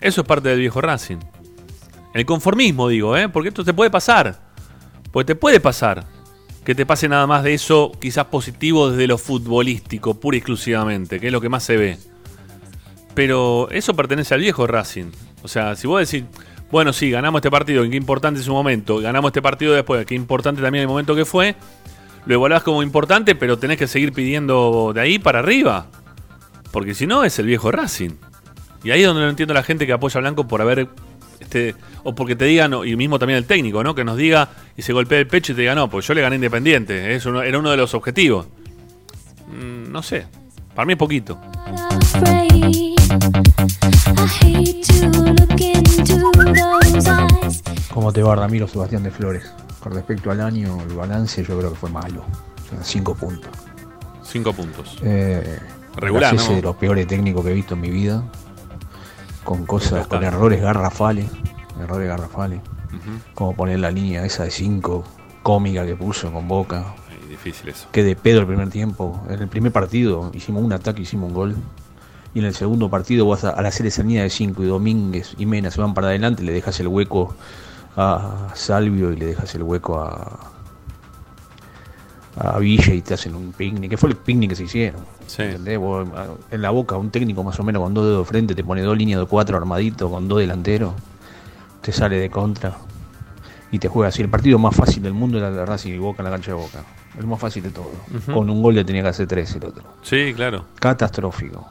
A: Eso es parte del viejo Racing. El conformismo, digo, ¿eh? Porque esto te puede pasar. Porque te puede pasar. Que te pase nada más de eso, quizás positivo desde lo futbolístico, pura y exclusivamente, que es lo que más se ve. Pero eso pertenece al viejo Racing. O sea, si vos decís, bueno, sí, ganamos este partido, en qué importante es su momento, ganamos este partido después, qué importante también el momento que fue, lo evaluás como importante, pero tenés que seguir pidiendo de ahí para arriba. Porque si no, es el viejo Racing. Y ahí es donde no entiendo a la gente que apoya a Blanco por haber. Este, o porque te digan, y mismo también el técnico, ¿no? Que nos diga y se golpee el pecho y te diga, no, pues yo le gané Independiente. Eso era uno de los objetivos. Mm, no sé. Para mí es poquito.
J: ¿Cómo te va Ramiro Sebastián de Flores? Con respecto al año, el balance yo creo que fue malo. Sea, cinco puntos.
A: Cinco puntos.
J: Eh,
A: Regular, ¿no?
J: es de los peores técnicos que he visto en mi vida. Con cosas, con errores garrafales. Errores garrafales. Como poner la línea esa de cinco cómica que puso con Boca.
A: Ay, difícil eso.
J: Que de pedo el primer tiempo. En el primer partido hicimos un ataque, hicimos un gol. Y en el segundo partido vos a- al hacer esa línea de 5 y Domínguez y Mena se van para adelante, le dejas el hueco a Salvio y le dejas el hueco a, a Villa y te hacen un picnic, que fue el picnic que se hicieron. ¿entendés? Vos, en la boca, un técnico más o menos con dos dedos de frente te pone dos líneas de cuatro armaditos con dos delanteros, te sale de contra y te juega así. El partido más fácil del mundo era el de Racing y Boca en la cancha de Boca. El más fácil de todo. Con un gol le tenía que hacer tres el otro.
A: Sí, claro.
J: Catastrófico.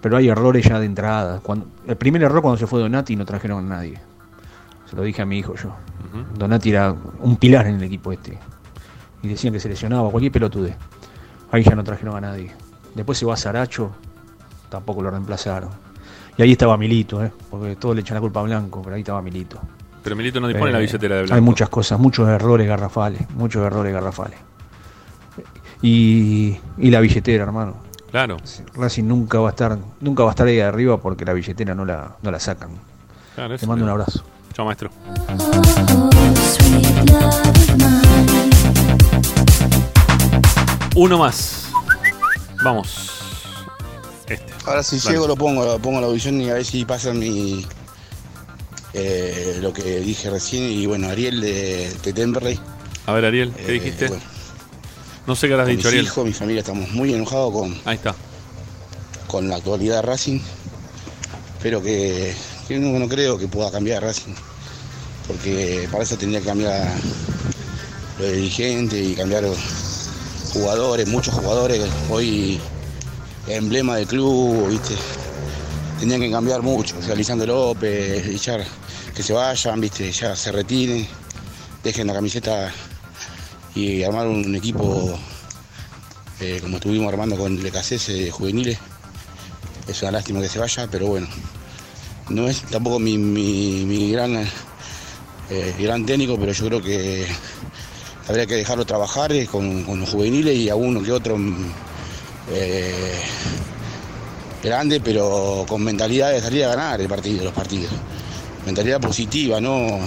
J: Pero hay errores ya de entrada. Cuando, el primer error cuando se fue Donati no trajeron a nadie. Se lo dije a mi hijo yo. Donati era un pilar en el equipo este. Y decían que se lesionaba cualquier pelotude. Ahí ya no trajeron a nadie. Después se va Saracho, tampoco lo reemplazaron. Y ahí estaba Milito, ¿eh? porque todos le echan la culpa a Blanco, pero ahí estaba Milito.
A: Pero Milito no dispone
J: Eh,
A: la billetera de Blanco.
J: Hay muchas cosas, muchos errores garrafales, muchos errores garrafales. Y, y la billetera, hermano.
A: Claro.
J: Racing nunca va a estar, nunca va a estar ahí arriba porque la billetera no la, no la sacan.
A: Claro,
J: Te mando un abrazo.
A: Chao, maestro. Uno más. Vamos. Este.
K: Ahora si
A: Dale.
K: llego lo pongo, lo pongo a la audición y a ver si pasa mi eh, lo que dije recién y bueno, Ariel de, de Temperley.
A: A ver, Ariel, ¿qué
K: Eh,
A: dijiste?
K: bueno.
A: No sé qué
K: Con
A: dicho, Ariel.
K: hijos, mi familia estamos muy enojados con,
A: Ahí está.
K: con la actualidad de Racing. Pero que, que no, no creo que pueda cambiar Racing. Porque para eso tendría que cambiar los dirigentes y cambiar los jugadores, muchos jugadores. Hoy emblema del club, ¿viste? Tenían que cambiar mucho. O sea, Lisandro López, echar, que se vayan, ¿viste? Ya se retiren, dejen la camiseta y armar un equipo eh, como estuvimos armando con Lecacese de juveniles. Es una lástima que se vaya, pero bueno. No es tampoco mi, gran, eh, gran técnico, pero yo creo que habría que dejarlo trabajar eh, con, con los juveniles y a uno que otro eh, grande, pero con mentalidad de salir a ganar el partido, los partidos. Mentalidad positiva, no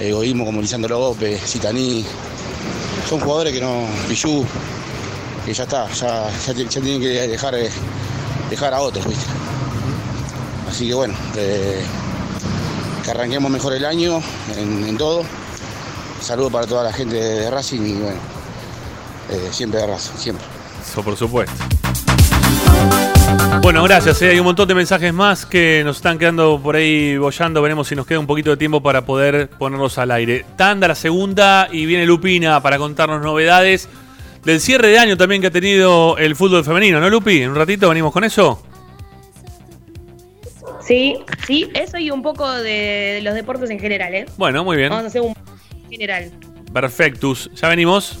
K: egoísmo como Lisandro López, Citaní. Son jugadores que no. Pichu, que ya está, ya, ya, ti- ya tienen que dejar, eh, dejar a otros. Así que bueno, eh, que arranquemos mejor el año en, en todo. Saludos para toda la gente de Racing y bueno, eh, siempre de Racing, siempre.
A: Eso por supuesto. Bueno, gracias. eh. Hay un montón de mensajes más que nos están quedando por ahí bollando. Veremos si nos queda un poquito de tiempo para poder ponerlos al aire. Tanda la segunda y viene Lupina para contarnos novedades del cierre de año también que ha tenido el fútbol femenino, ¿no, Lupi? En un ratito venimos con eso.
D: Sí, sí, eso y un poco de los deportes en general, ¿eh?
A: Bueno, muy bien.
D: Vamos a hacer un general.
A: Perfectus. Ya venimos.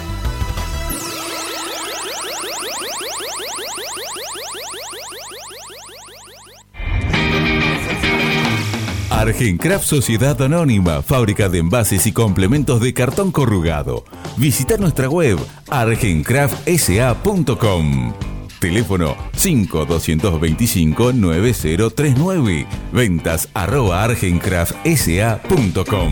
B: Argencraft Sociedad Anónima, fábrica de envases y complementos de cartón corrugado. Visita nuestra web argencraftsa.com. Teléfono 5225-9039. Ventas arroba argencraftsa.com.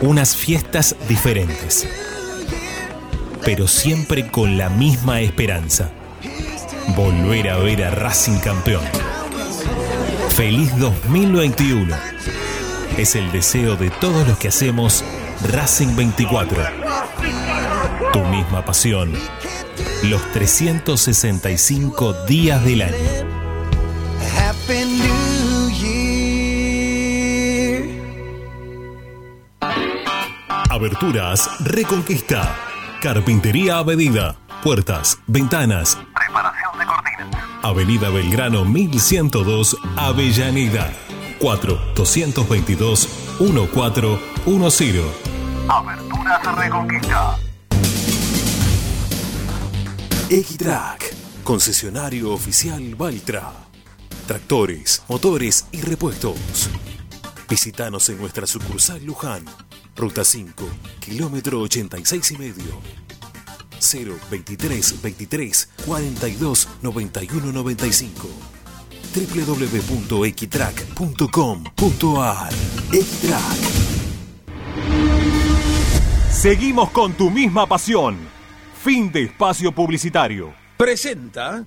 L: Unas fiestas diferentes. Pero siempre con la misma esperanza. Volver a ver a Racing campeón. Feliz 2021. Es el deseo de todos los que hacemos Racing 24. Tu misma pasión. Los 365 días del año. Aberturas Reconquista. Carpintería a medida. Puertas, ventanas. Preparación de cortinas. Avenida Belgrano 1102, Avellaneda. 4 222 1410.
M: Aberturas Reconquista.
N: Equitrack, concesionario oficial Valtra. Tractores, motores y repuestos. Visítanos en nuestra sucursal Luján, ruta 5, kilómetro 86 y medio. 023 23 42 91 95 www.equitrack.com.ar Equitrack
L: Seguimos con tu misma pasión. Fin de espacio publicitario.
O: Presenta.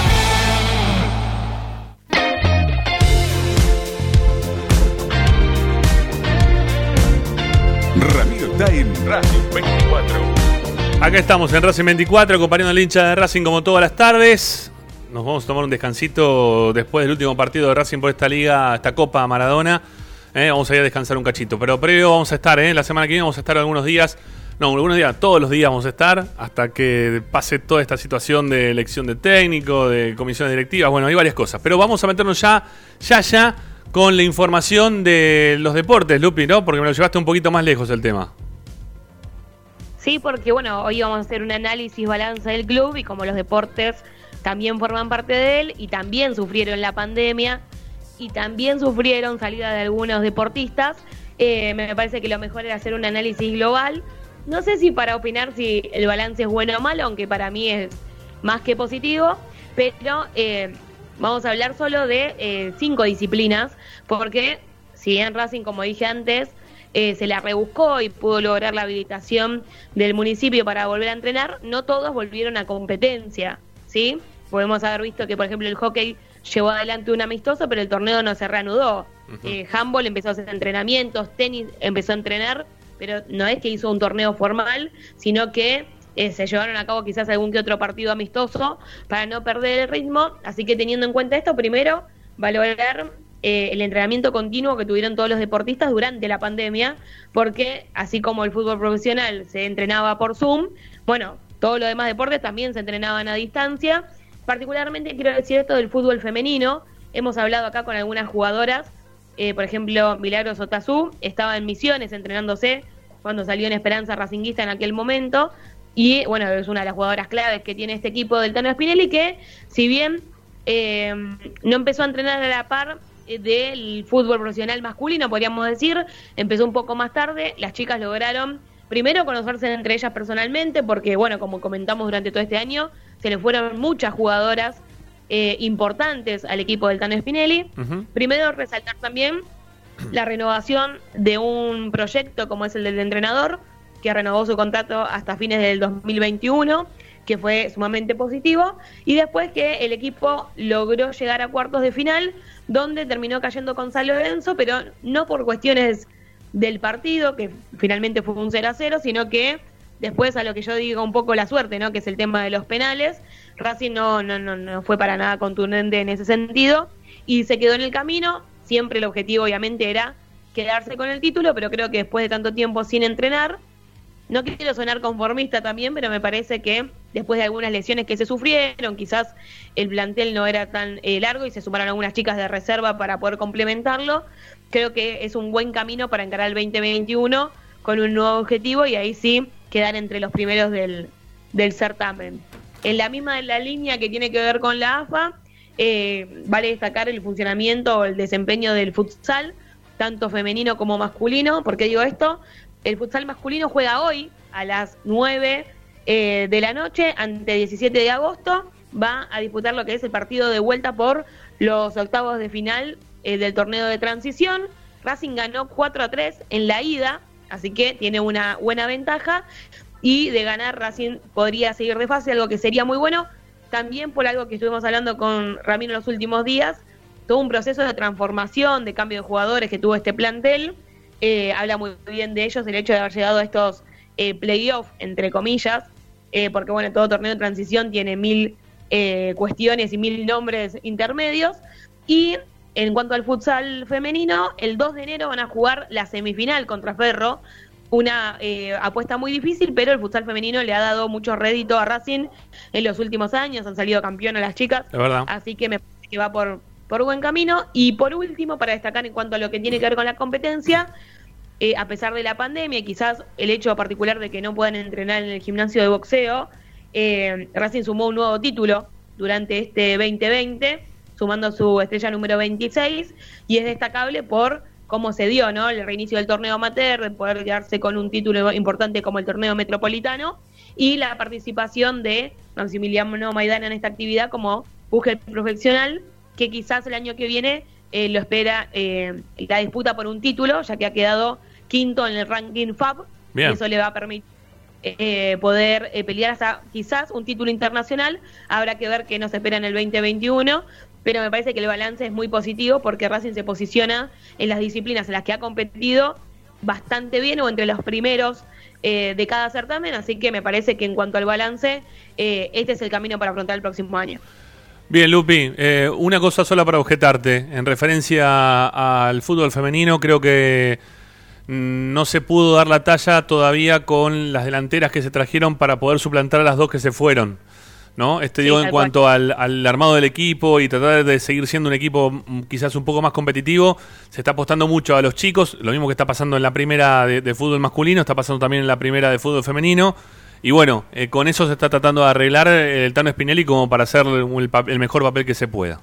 B: Está en Racing 24.
A: Acá estamos en Racing 24, acompañando al hincha de Racing como todas las tardes. nos vamos a tomar un descansito después del último partido de Racing por esta liga, esta Copa Maradona. Eh, vamos a ir a descansar un cachito. Pero previo vamos a estar, eh, la semana que viene vamos a estar algunos días. No, algunos días, todos los días vamos a estar hasta que pase toda esta situación de elección de técnico, de comisiones directivas. Bueno, hay varias cosas. Pero vamos a meternos ya, ya, ya con la información de los deportes, Lupi, ¿no? Porque me lo llevaste un poquito más lejos el tema.
D: Sí, porque bueno, hoy vamos a hacer un análisis balanza del club y como los deportes también forman parte de él y también sufrieron la pandemia y también sufrieron salida de algunos deportistas, eh, me parece que lo mejor era hacer un análisis global. No sé si para opinar si el balance es bueno o malo, aunque para mí es más que positivo, pero eh, vamos a hablar solo de eh, cinco disciplinas, porque si bien Racing, como dije antes, eh, se la rebuscó y pudo lograr la habilitación del municipio para volver a entrenar, no todos volvieron a competencia, ¿sí? Podemos haber visto que, por ejemplo, el hockey llevó adelante un amistoso, pero el torneo no se reanudó. Eh, handball empezó a hacer entrenamientos, tenis empezó a entrenar, pero no es que hizo un torneo formal, sino que eh, se llevaron a cabo quizás algún que otro partido amistoso para no perder el ritmo. Así que teniendo en cuenta esto, primero, valorar eh, el entrenamiento continuo que tuvieron todos los deportistas durante la pandemia, porque así como el fútbol profesional se entrenaba por Zoom, bueno, todos los demás deportes también se entrenaban a distancia. Particularmente quiero decir esto del fútbol femenino. Hemos hablado acá con algunas jugadoras, eh, por ejemplo, Milagros Otazú estaba en Misiones entrenándose cuando salió en Esperanza Racinguista en aquel momento. Y bueno, es una de las jugadoras claves que tiene este equipo del Tano Spinelli, que si bien eh, no empezó a entrenar a la par del fútbol profesional masculino, podríamos decir. Empezó un poco más tarde, las chicas lograron primero conocerse entre ellas personalmente, porque bueno, como comentamos durante todo este año, se le fueron muchas jugadoras eh, importantes al equipo del Tano Spinelli. Primero resaltar también la renovación de un proyecto como es el del entrenador, que renovó su contrato hasta fines del 2021 que fue sumamente positivo, y después que el equipo logró llegar a cuartos de final, donde terminó cayendo con San Lorenzo, pero no por cuestiones del partido, que finalmente fue un 0 a 0, sino que después a lo que yo digo un poco la suerte, ¿no? que es el tema de los penales, Racing no, no, no, no fue para nada contundente en ese sentido, y se quedó en el camino, siempre el objetivo obviamente era quedarse con el título, pero creo que después de tanto tiempo sin entrenar, no quiero sonar conformista también, pero me parece que después de algunas lesiones que se sufrieron, quizás el plantel no era tan eh, largo y se sumaron algunas chicas de reserva para poder complementarlo. Creo que es un buen camino para encarar el 2021 con un nuevo objetivo y ahí sí quedar entre los primeros del, del certamen. En la misma de la línea que tiene que ver con la AFA, eh, vale destacar el funcionamiento o el desempeño del futsal, tanto femenino como masculino. ¿Por qué digo esto? El futsal masculino juega hoy a las 9 eh, de la noche ante 17 de agosto. Va a disputar lo que es el partido de vuelta por los octavos de final eh, del torneo de transición. Racing ganó 4 a 3 en la ida, así que tiene una buena ventaja. Y de ganar, Racing podría seguir de fase, algo que sería muy bueno. También por algo que estuvimos hablando con Ramiro en los últimos días, todo un proceso de transformación, de cambio de jugadores que tuvo este plantel eh, habla muy bien de ellos el hecho de haber llegado a estos eh, playoffs, entre comillas, eh, porque bueno, todo torneo de transición tiene mil eh, cuestiones y mil nombres intermedios. Y en cuanto al futsal femenino, el 2 de enero van a jugar la semifinal contra Ferro, una apuesta muy difícil, pero el futsal femenino le ha dado mucho rédito a Racing en los últimos años, han salido campeón a las chicas, así que me parece que va por por buen camino. Y por último, para destacar en cuanto a lo que tiene que ver con la competencia, eh, a pesar de la pandemia, quizás el hecho particular de que no puedan entrenar en el gimnasio de boxeo, eh, Racing sumó un nuevo título durante este 2020, sumando su estrella número 26, y es destacable por cómo se dio ¿no? el reinicio del torneo amateur, de poder quedarse con un título importante como el torneo metropolitano, y la participación de Maximiliano Maidana en esta actividad como búsqueda profesional, que quizás el año que viene eh, lo espera eh, la disputa por un título, ya que ha quedado quinto en el ranking FAB. Y eso le va a permitir eh, poder pelear hasta quizás un título internacional. Habrá que ver qué nos espera en el 2021. Pero me parece que el balance es muy positivo porque Racing se posiciona en las disciplinas en las que ha competido bastante bien o entre los primeros de cada certamen. Así que me parece que en cuanto al balance, este es el camino para afrontar el próximo año.
A: Bien, Lupi, eh, una cosa sola para objetarte. En referencia al fútbol femenino, creo que mm, no se pudo dar la talla todavía con las delanteras que se trajeron para poder suplantar a las dos que se fueron. ¿No? Este
D: Sí,
A: digo en cuanto al, al armado del equipo y tratar de seguir siendo un equipo mm, quizás un poco más competitivo. Se está apostando mucho a los chicos, lo mismo que está pasando en la primera de, de fútbol masculino, está pasando también en la primera de fútbol femenino. Y bueno, eh, con eso se está tratando de arreglar eh, el Tano Spinelli como para hacer el, mejor papel que se pueda.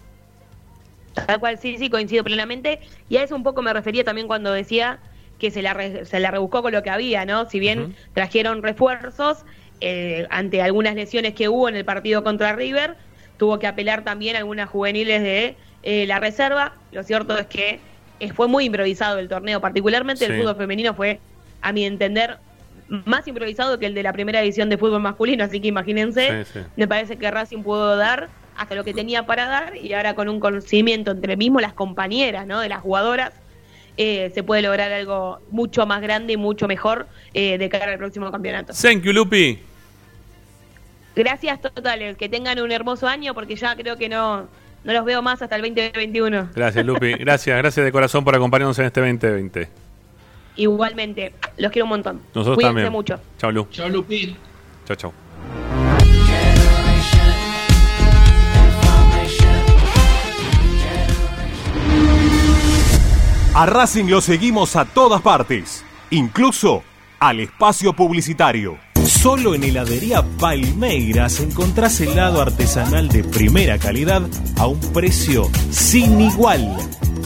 D: Tal cual, sí, sí, coincido plenamente. Y a eso un poco me refería también cuando decía que se la, re- se la rebuscó con lo que había, ¿no? Si bien trajeron refuerzos, eh, ante algunas lesiones que hubo en el partido contra River, tuvo que apelar también a algunas juveniles de eh, la reserva. Lo cierto es que eh, fue muy improvisado el torneo, particularmente el fútbol femenino fue, a mi entender, más improvisado que el de la primera edición de fútbol masculino, así que imagínense,
A: Sí, sí.
D: me parece que Racing pudo dar hasta lo que tenía para dar y ahora con un conocimiento entre mismo las compañeras, ¿no? De las jugadoras, eh, se puede lograr algo mucho más grande y mucho mejor eh, de cara al próximo campeonato.
A: Thank you, Lupi.
D: Gracias totales, que tengan un hermoso año porque ya creo que no, no los veo más hasta el 2021.
A: Gracias, Lupi. Gracias, gracias de corazón por acompañarnos en este 2020.
D: Igualmente, los quiero un montón.
A: Nosotros
D: Cuídense
A: también.
D: mucho.
A: Chao, Lu.
E: Chao, Lupi.
A: Chao, chao.
L: A Racing lo seguimos a todas partes, incluso al espacio publicitario. Solo en heladería Palmeiras encontrás helado artesanal de primera calidad a un precio sin igual.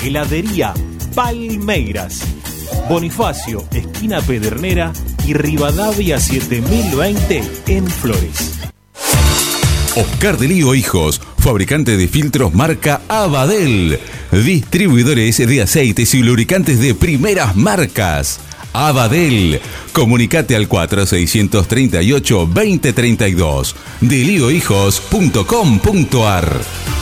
L: Heladería Palmeiras. Bonifacio, esquina Pedernera y Rivadavia 7020 en Flores.
B: Oscar de Lío Hijos, fabricante de filtros marca Abadel. Distribuidores de aceites y lubricantes de primeras marcas. Abadel. Comunicate al 4638-2032. Deliohijos.com.ar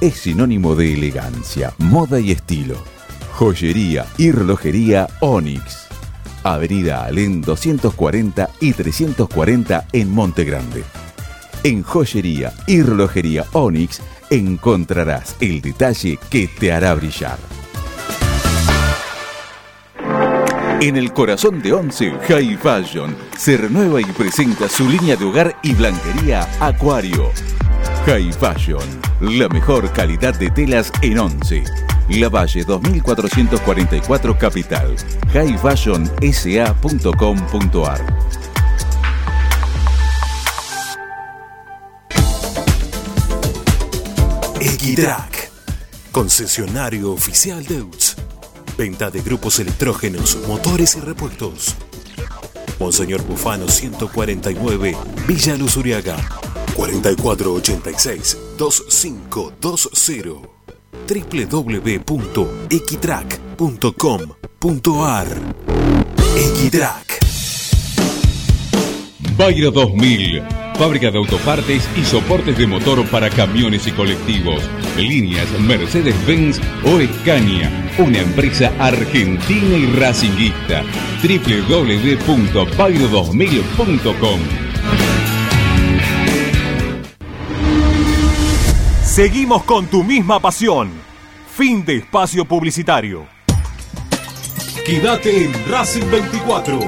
B: es sinónimo de elegancia, moda y estilo. Joyería y relojería Onyx. Avenida Alén 240 y 340 en Monte Grande. En joyería y relojería Onyx encontrarás el detalle que te hará brillar. En el corazón de Once, High Fashion se renueva y presenta su línea de hogar y blanquería Acuario. High Fashion, la mejor calidad de telas en Once. La Valle 2444 Capital. highfashionsa.com.ar
N: Equitrack, concesionario oficial Deutz. Venta de grupos electrógenos, motores y repuestos. Monseñor Bufano 149, Villa Luz Uriaga. 4486-2520. www.equitrack.com.ar Equitrack.
B: Bayro 2000, fábrica de autopartes y soportes de motor para camiones y colectivos. Líneas Mercedes-Benz o Escaña, una empresa argentina y racinguista. www.bayro2000.com
L: Seguimos con tu misma pasión. Fin de espacio publicitario. Quédate en Racing 24.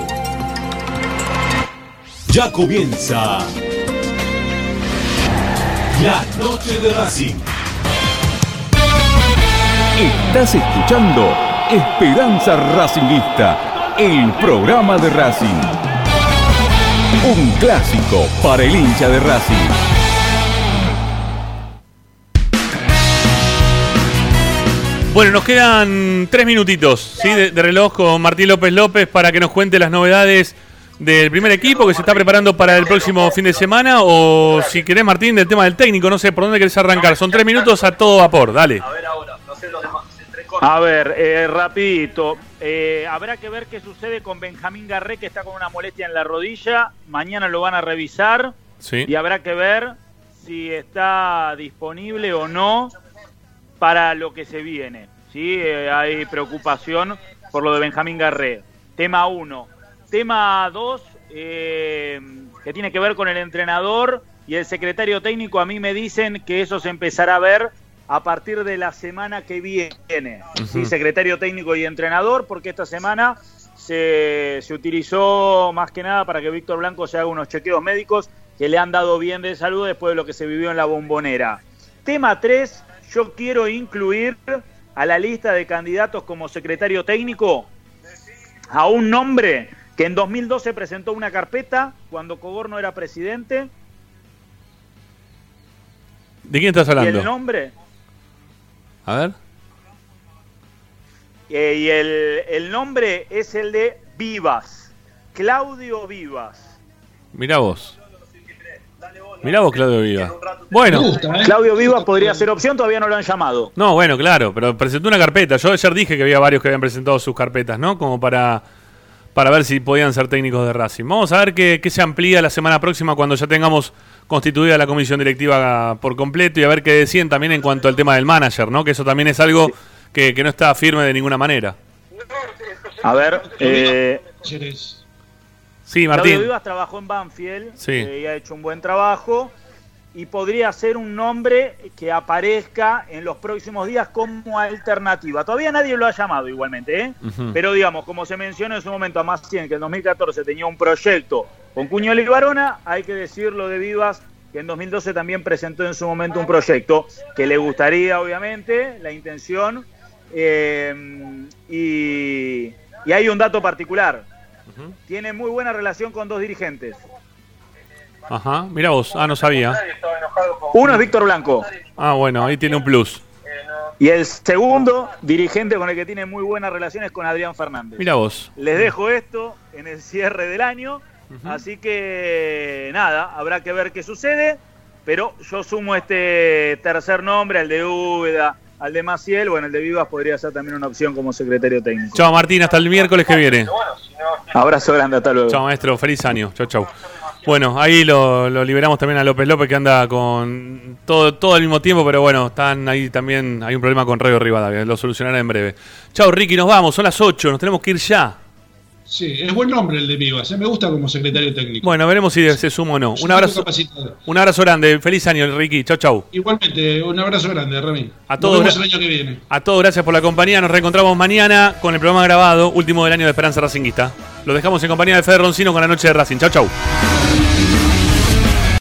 L: Ya comienza la noche de Racing.
B: Estás escuchando Esperanza Racingista, el programa de Racing. Un clásico para el hincha de Racing.
A: Bueno, nos quedan tres minutitos ¿sí? de, de reloj con Martín López López para que nos cuente las novedades del primer equipo que se está preparando para el próximo fin de semana o si querés Martín del tema del técnico, no sé por dónde querés arrancar. Son tres minutos a todo vapor, dale.
C: A ver, eh, rapidito. Eh, habrá que ver qué sucede con Benjamín Garré, que está con una molestia en la rodilla. Mañana lo van a revisar.
A: Sí.
C: Y habrá que ver si está disponible o no para lo que se viene. ¿sí? Eh, hay preocupación por lo de Benjamín Garré. Tema 1. Tema 2, que tiene que ver con el entrenador y el secretario técnico. A mí me dicen que eso se empezará a ver a partir de la semana que viene. ¿sí? Secretario técnico y entrenador, porque esta semana se, se utilizó más que nada para que Víctor Blanco se haga unos chequeos médicos que le han dado bien de salud después de lo que se vivió en la bombonera. Tema 3, yo quiero incluir a la lista de candidatos como secretario técnico a un nombre que en 2012 presentó una carpeta cuando Cogor no era presidente.
A: ¿De quién estás
C: Y el
A: hablando?
C: nombre,
A: A ver.
C: eh, y el, el nombre es el de Vivas, Claudio Vivas.
A: Mirá vos. Mirá vos, Claudio Viva. Bueno.
C: Claudio Vivas podría ser opción, todavía no lo han llamado.
A: No, bueno, claro, pero presentó una carpeta. Yo ayer dije que había varios que habían presentado sus carpetas, ¿no? Como para, para ver si podían ser técnicos de Racing. Vamos a ver qué, qué se amplía la semana próxima cuando ya tengamos constituida la comisión directiva por completo y a ver qué deciden también en cuanto al tema del manager, ¿no? Que eso también es algo que, que no está firme de ninguna manera.
C: A ver, eh,
A: Sí,
C: Claudio
A: Martín.
C: Vivas trabajó en Banfield
A: Sí.
C: eh, y ha hecho un buen trabajo y podría ser un nombre que aparezca en los próximos días como alternativa. Todavía nadie lo ha llamado igualmente, ¿eh? Pero digamos, como se mencionó en su momento a más 100, que en 2014 tenía un proyecto con Cuño y Barona, hay que decirlo de Vivas que en 2012 también presentó en su momento un proyecto que le gustaría, obviamente, la intención. eh, y, y hay un dato particular. Tiene muy buena relación con dos dirigentes.
A: Ajá, mira vos. Ah, no sabía.
C: Uno es Víctor Blanco
A: Ah, bueno, ahí tiene un plus.
C: y el segundo dirigente con el que tiene muy buenas relaciones con Adrián Fernández.
A: Mira vos.
C: Les dejo esto en el cierre del año, así que nada, habrá que ver qué sucede, pero yo sumo este tercer nombre, al de Úbeda, al de Maciel, bueno, el de Vivas podría ser también una opción como secretario técnico.
A: Chao, Martín. Hasta el miércoles que viene.
C: Abrazo grande, hasta luego.
A: Chao, maestro. Feliz año. Chau, chau. Bueno, ahí lo, lo liberamos también a López López que anda con todo, todo al mismo tiempo, pero bueno, están ahí también, hay un problema con Radio Rivadavia, lo solucionará en breve. Chao, Ricky, nos vamos, son las 8, nos tenemos que ir ya.
E: Sí, es buen nombre el de Vivas, eh, me gusta como secretario técnico.
A: Bueno, veremos si se suma o no. Un abrazo, un abrazo grande, feliz año, Ricky. Chau, chau.
E: Igualmente, un abrazo grande, Rami.
A: A
E: Nos
A: todos,
E: el año que viene.
A: A todos, gracias por la compañía. Nos reencontramos mañana con el programa grabado, último del año de Esperanza Racinguista. Lo dejamos en compañía de Fede Roncino con la noche de Racing. Chau, chau.